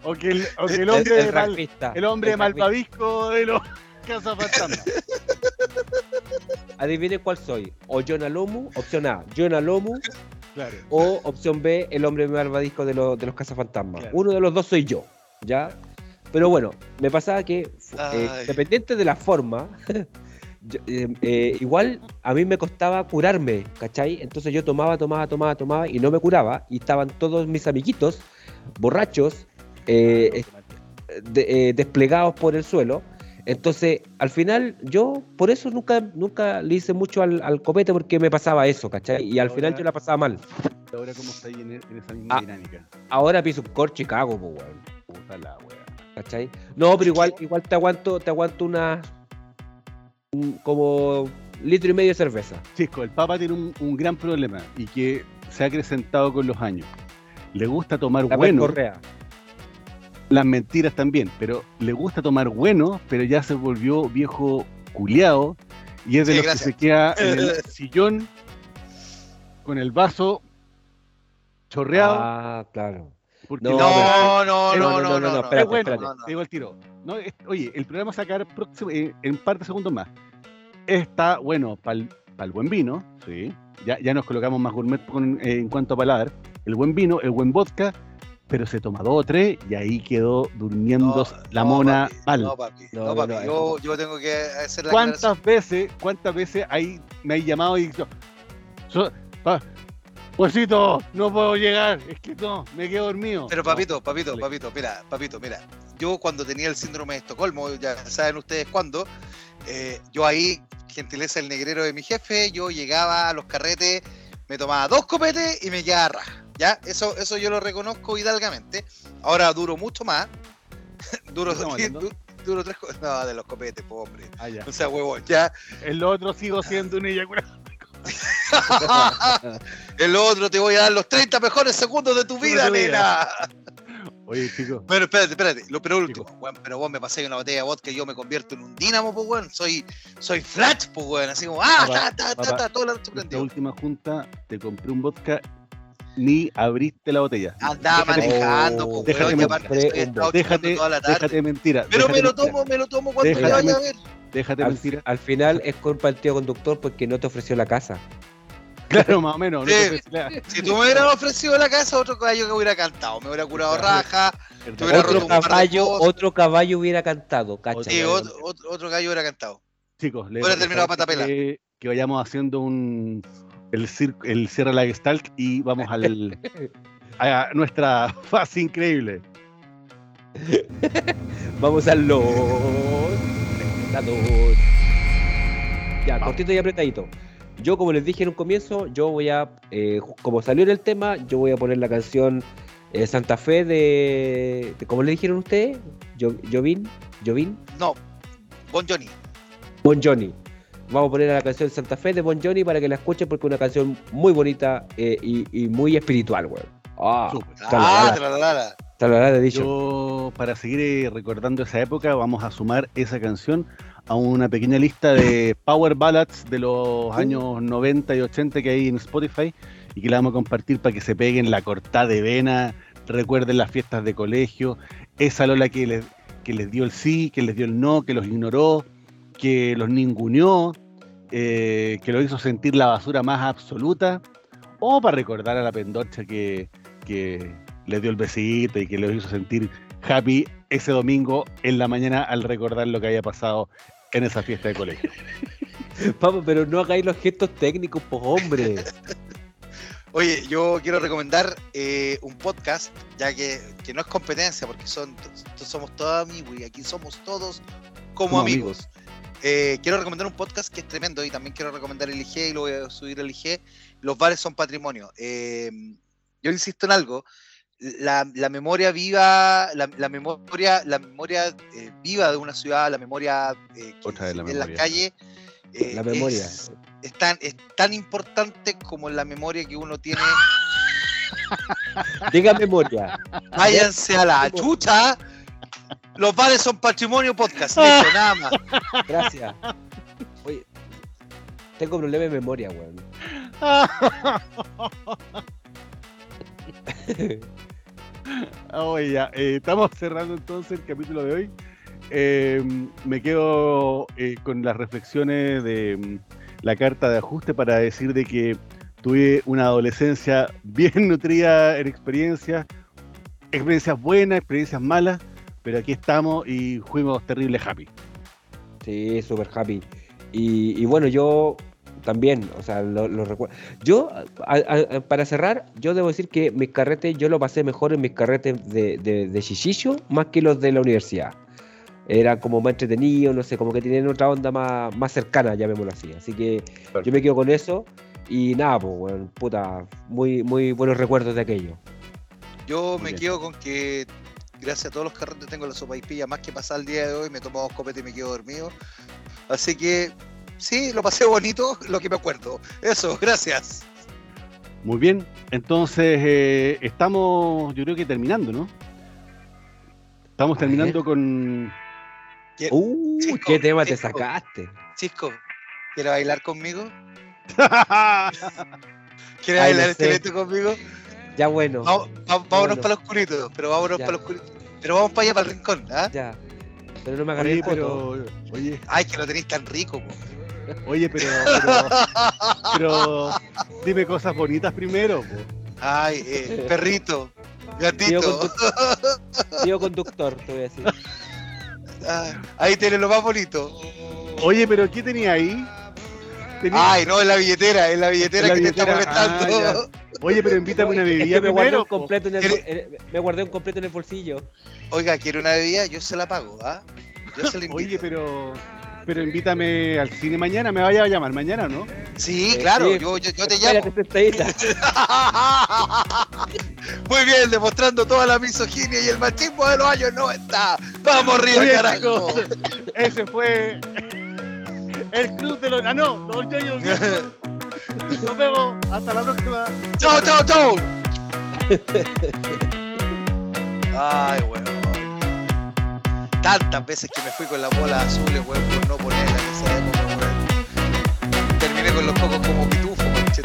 Speaker 1: O que el, o que el
Speaker 2: el-
Speaker 1: hombre
Speaker 2: el
Speaker 1: de mal, el hombre
Speaker 2: el
Speaker 1: de malvavisco de los cazafantasmas.
Speaker 2: Adivinen cuál soy. O Jonah Lomu, opción A, Jonah Lomu,
Speaker 1: Claro.
Speaker 2: o opción B, el hombre malvadisco de, los de los cazafantasmas.
Speaker 1: Claro.
Speaker 2: Uno de los dos soy yo, ¿ya? Pero bueno, me pasaba que, eh, dependiente de la forma, yo- eh, eh, igual a mí me costaba curarme, ¿cachai? Entonces yo tomaba, tomaba, tomaba, tomaba y no me curaba. Y estaban todos mis amiguitos, borrachos, eh, de- eh, desplegados por el suelo. Entonces, al final, yo por eso nunca, nunca le hice mucho al, al copete porque me pasaba eso, ¿cachai? Y al final yo la pasaba mal.
Speaker 1: Ahora cómo está ahí en, en esa misma
Speaker 2: Ah.
Speaker 1: dinámica.
Speaker 2: Ahora piso un corcho y cago, pues, weón.
Speaker 1: Puta la wea.
Speaker 2: ¿Cachai? No, pero igual, igual te aguanto, te aguanto una un- como litro y medio de cerveza.
Speaker 1: Chisco, el Papa tiene un, un gran problema y que se ha acrecentado con los años. Le gusta tomar
Speaker 2: La
Speaker 1: bueno,
Speaker 2: correa.
Speaker 1: las mentiras también, pero le gusta tomar bueno, pero ya se volvió viejo culiao y es de
Speaker 3: Sí,
Speaker 1: los
Speaker 3: gracias.
Speaker 1: que se queda en el sillón con el vaso chorreado.
Speaker 2: Ah, claro. No,
Speaker 3: No, no, no, no,
Speaker 2: no,
Speaker 3: no,
Speaker 2: espérate,
Speaker 1: es bueno,
Speaker 2: espérate.
Speaker 1: Te digo el tiro. No, es- oye, el programa se va a próximo, eh, en un par de segundos más. Está bueno para el buen vino, sí. Ya, ya nos colocamos más gourmet con- eh, en cuanto a paladar. El buen vino, el buen vodka, pero se toma dos o tres y ahí quedó durmiendo
Speaker 3: No,
Speaker 1: la
Speaker 3: no,
Speaker 1: mona
Speaker 3: papi,
Speaker 1: mal.
Speaker 3: No, papi.
Speaker 2: No,
Speaker 3: papi. yo, yo tengo que hacer la.
Speaker 1: ¿Cuántas veces, cuántas veces ahí me hay llamado y dicho, "So- Juancito, no puedo llegar, es que no, me quedo dormido.
Speaker 3: Pero
Speaker 1: No,
Speaker 3: papito, papito, papito, mira, papito, mira. Yo cuando tenía el síndrome de Estocolmo, ya saben ustedes cuándo, eh, yo ahí, gentileza el negrero de mi jefe, yo llegaba a los carretes, me tomaba dos copetes y me quedaba raja. ¿Ya? Eso, eso yo lo reconozco hidalgamente. Ahora duro mucho más. duro, du- duro tres No, de los copetes, po, hombre.
Speaker 1: Ah, ya.
Speaker 3: O sea, huevón, ya.
Speaker 1: El otro sigo siendo un eyaculación.
Speaker 3: el otro te voy a dar los 30 mejores segundos de tu vida, nena.
Speaker 1: Oye, chicos,
Speaker 3: Bueno, espérate, espérate. Lo, pero
Speaker 1: Chico.
Speaker 3: último, weón, pero vos me pasé una botella de vodka y yo me convierto en un dínamo, pues, weón. Soy, soy flash, pues, weón. Así como, ah,
Speaker 1: Papá,
Speaker 3: ta, ta, ta,
Speaker 1: papá,
Speaker 3: ta, toda la noche prendido.
Speaker 1: última junta te compré un vodka, ni abriste la botella.
Speaker 3: Andaba manejando,
Speaker 2: Oh,
Speaker 3: pues,
Speaker 1: déjate
Speaker 3: weón. Aparte estoy estado
Speaker 1: Déjate,
Speaker 3: toda la tarde.
Speaker 1: déjate mentira.
Speaker 3: Pero
Speaker 1: déjate
Speaker 3: me lo
Speaker 1: mentira,
Speaker 3: tomo, me lo tomo cuando te vaya a ver.
Speaker 1: Déjate
Speaker 2: Al,
Speaker 1: mentira.
Speaker 2: al final es culpa del tío conductor porque no te ofreció la casa.
Speaker 1: Claro, más o menos. no
Speaker 3: Sí.
Speaker 1: te- la-
Speaker 3: Si tú me hubieras ofrecido la casa, otro caballo que hubiera cantado. Me hubiera curado raja. Te hubiera roto
Speaker 2: Otro
Speaker 3: un par de
Speaker 2: caballo, otro caballo hubiera cantado, cacha.
Speaker 3: Sí,
Speaker 1: Otro-
Speaker 3: otro, otro, otro gallo hubiera cantado.
Speaker 1: Chicos, les
Speaker 3: Hubiera terminado
Speaker 1: parece
Speaker 3: pata pela.
Speaker 1: que, que vayamos haciendo un, el, cir- el cierre la Gestalt y vamos al, a nuestra fase increíble.
Speaker 2: Vamos a los Ya,
Speaker 1: Vamos.
Speaker 2: cortito y apretadito. Yo, como les dije en un comienzo, yo voy a, eh, como salió en el tema, yo voy a poner la canción eh, Santa Fe de, de- ¿cómo le dijeron ustedes? Jo- Jovin, Jovin,
Speaker 3: No, Bon Johnny.
Speaker 2: Bon Johnny. Vamos a poner la canción Santa Fe de Bon Johnny para que la escuchen porque es una canción muy bonita eh, y, y muy espiritual, weón. Ah.
Speaker 3: Ah, tralalala.
Speaker 2: dicho.
Speaker 1: Yo, para seguir eh, recordando esa época, vamos a sumar esa canción a una pequeña lista de power ballads de los años 90 y 80 que hay en Spotify y que la vamos a compartir para que se peguen la cortada de vena, recuerden las fiestas de colegio, esa Lola que les, que les dio el sí, que les dio el no, que los ignoró, que los ninguneó, eh, que los hizo sentir la basura más absoluta, o para recordar a la pendorcha que, que les dio el besito y que los hizo sentir happy ese domingo en la mañana al recordar lo que había pasado en esa fiesta de colegio.
Speaker 2: Vamos, pero no hagáis los gestos técnicos, pues hombre.
Speaker 3: Oye, yo quiero recomendar eh, un podcast, ya que, que no es competencia, porque son somos todos amigos y aquí somos todos como,
Speaker 1: Como
Speaker 3: amigos. Eh, quiero recomendar un podcast que es tremendo y también quiero recomendar el IG y lo voy a subir al IG. Los bares son patrimonio. Eh, yo insisto en algo. La, la memoria viva, la, la memoria, la memoria eh, viva de una ciudad, la memoria eh, que
Speaker 1: Otra la
Speaker 3: en las calles, eh,
Speaker 2: La memoria.
Speaker 3: es, es tan, es tan importante como la memoria que uno tiene.
Speaker 2: Diga memoria.
Speaker 3: Váyanse a la chucha. Los bares son patrimonio podcast. Listo, nada más.
Speaker 2: Gracias. Oye, tengo problema de memoria, weón.
Speaker 1: Oye, ya, eh, estamos cerrando entonces el capítulo de hoy. Eh, me quedo eh, con las reflexiones de mm, la carta de ajuste para decir de que tuve una adolescencia bien nutrida en experiencias, experiencias buenas, experiencias malas, pero aquí estamos y fuimos terrible happy.
Speaker 2: Sí, súper happy. Y bueno, yo también, o sea, lo, lo recuerdo. Yo, a- a- para cerrar, yo debo decir que mis carretes, yo lo pasé mejor en mis carretes de, de, de chichillo más que los de la universidad. Era como más entretenido, no sé, como que tienen otra onda más, más cercana, llamémoslo así. Así que yo me quedo con eso. Y nada, pues, bueno, puta, muy, muy buenos recuerdos de aquello.
Speaker 3: Yo
Speaker 1: Muy
Speaker 3: me
Speaker 1: bien.
Speaker 3: quedo con que gracias a todos los carretes tengo la sopa y pilla más que pasar el día de hoy, me tomo dos copetes y me quedo dormido. Así que sí, lo pasé bonito, lo que me acuerdo. Eso, gracias.
Speaker 1: Muy bien, entonces eh, estamos, yo creo que terminando, ¿no? Estamos
Speaker 2: A
Speaker 1: terminando con...
Speaker 3: ¿Qué-
Speaker 2: Uh, qué tema te sacaste.
Speaker 3: Chisco, ¿quieres bailar conmigo? ¿Quieres
Speaker 2: Ay,
Speaker 3: bailar este conmigo?
Speaker 2: Ya bueno.
Speaker 3: Va- vámonos
Speaker 2: bueno.
Speaker 3: para el oscurito, pero vámonos
Speaker 2: Ya.
Speaker 3: para el oscurito. Pero vamos para allá, para el rincón, ¿ah?
Speaker 2: Ya. Pero no me agarré
Speaker 1: Oye,
Speaker 2: el
Speaker 1: pero... Oye,
Speaker 3: Ay, que lo tenéis tan rico, po.
Speaker 1: Oye, pero... Pero, pero dime cosas bonitas primero. po.
Speaker 3: Ay, eh, perrito,
Speaker 2: Tío,
Speaker 3: gatito.
Speaker 2: tío conductor, te voy a decir.
Speaker 3: Ah, ahí tienes lo más bonito.
Speaker 1: Oye, pero ¿qué tenía ahí? Tenía-
Speaker 3: Ay, no, en la billetera, en la billetera
Speaker 1: En la
Speaker 3: que te está molestando.
Speaker 1: ah, Oye, pero invítame una
Speaker 2: Es
Speaker 1: bebida
Speaker 2: que me guardé un completo en el,
Speaker 3: ¿Quiere-
Speaker 2: eh, me guardé un completo en el bolsillo.
Speaker 3: Oiga, quiere una bebida, yo se la pago, ¿ah? Yo se la invito.
Speaker 1: Oye, pero... Pero invítame al cine mañana, me vaya a llamar mañana, ¿no?
Speaker 3: Sí,
Speaker 2: Eh,
Speaker 3: claro,
Speaker 2: sí.
Speaker 3: yo, yo, yo te
Speaker 2: Espérate,
Speaker 3: llamo. Muy bien, demostrando toda la misoginia y el machismo de los años 90. Vamos arriba,
Speaker 1: Oye,
Speaker 3: carajo.
Speaker 1: ese fue el club de los... Ah, no, los yoyos. Nos vemos, hasta la próxima.
Speaker 3: chao, chao, chao. Ay, weón tantas veces que me fui con la bola azul, weón, por no ponerla, que sabemos, weón. Terminé con los cocos como pitufo, conche.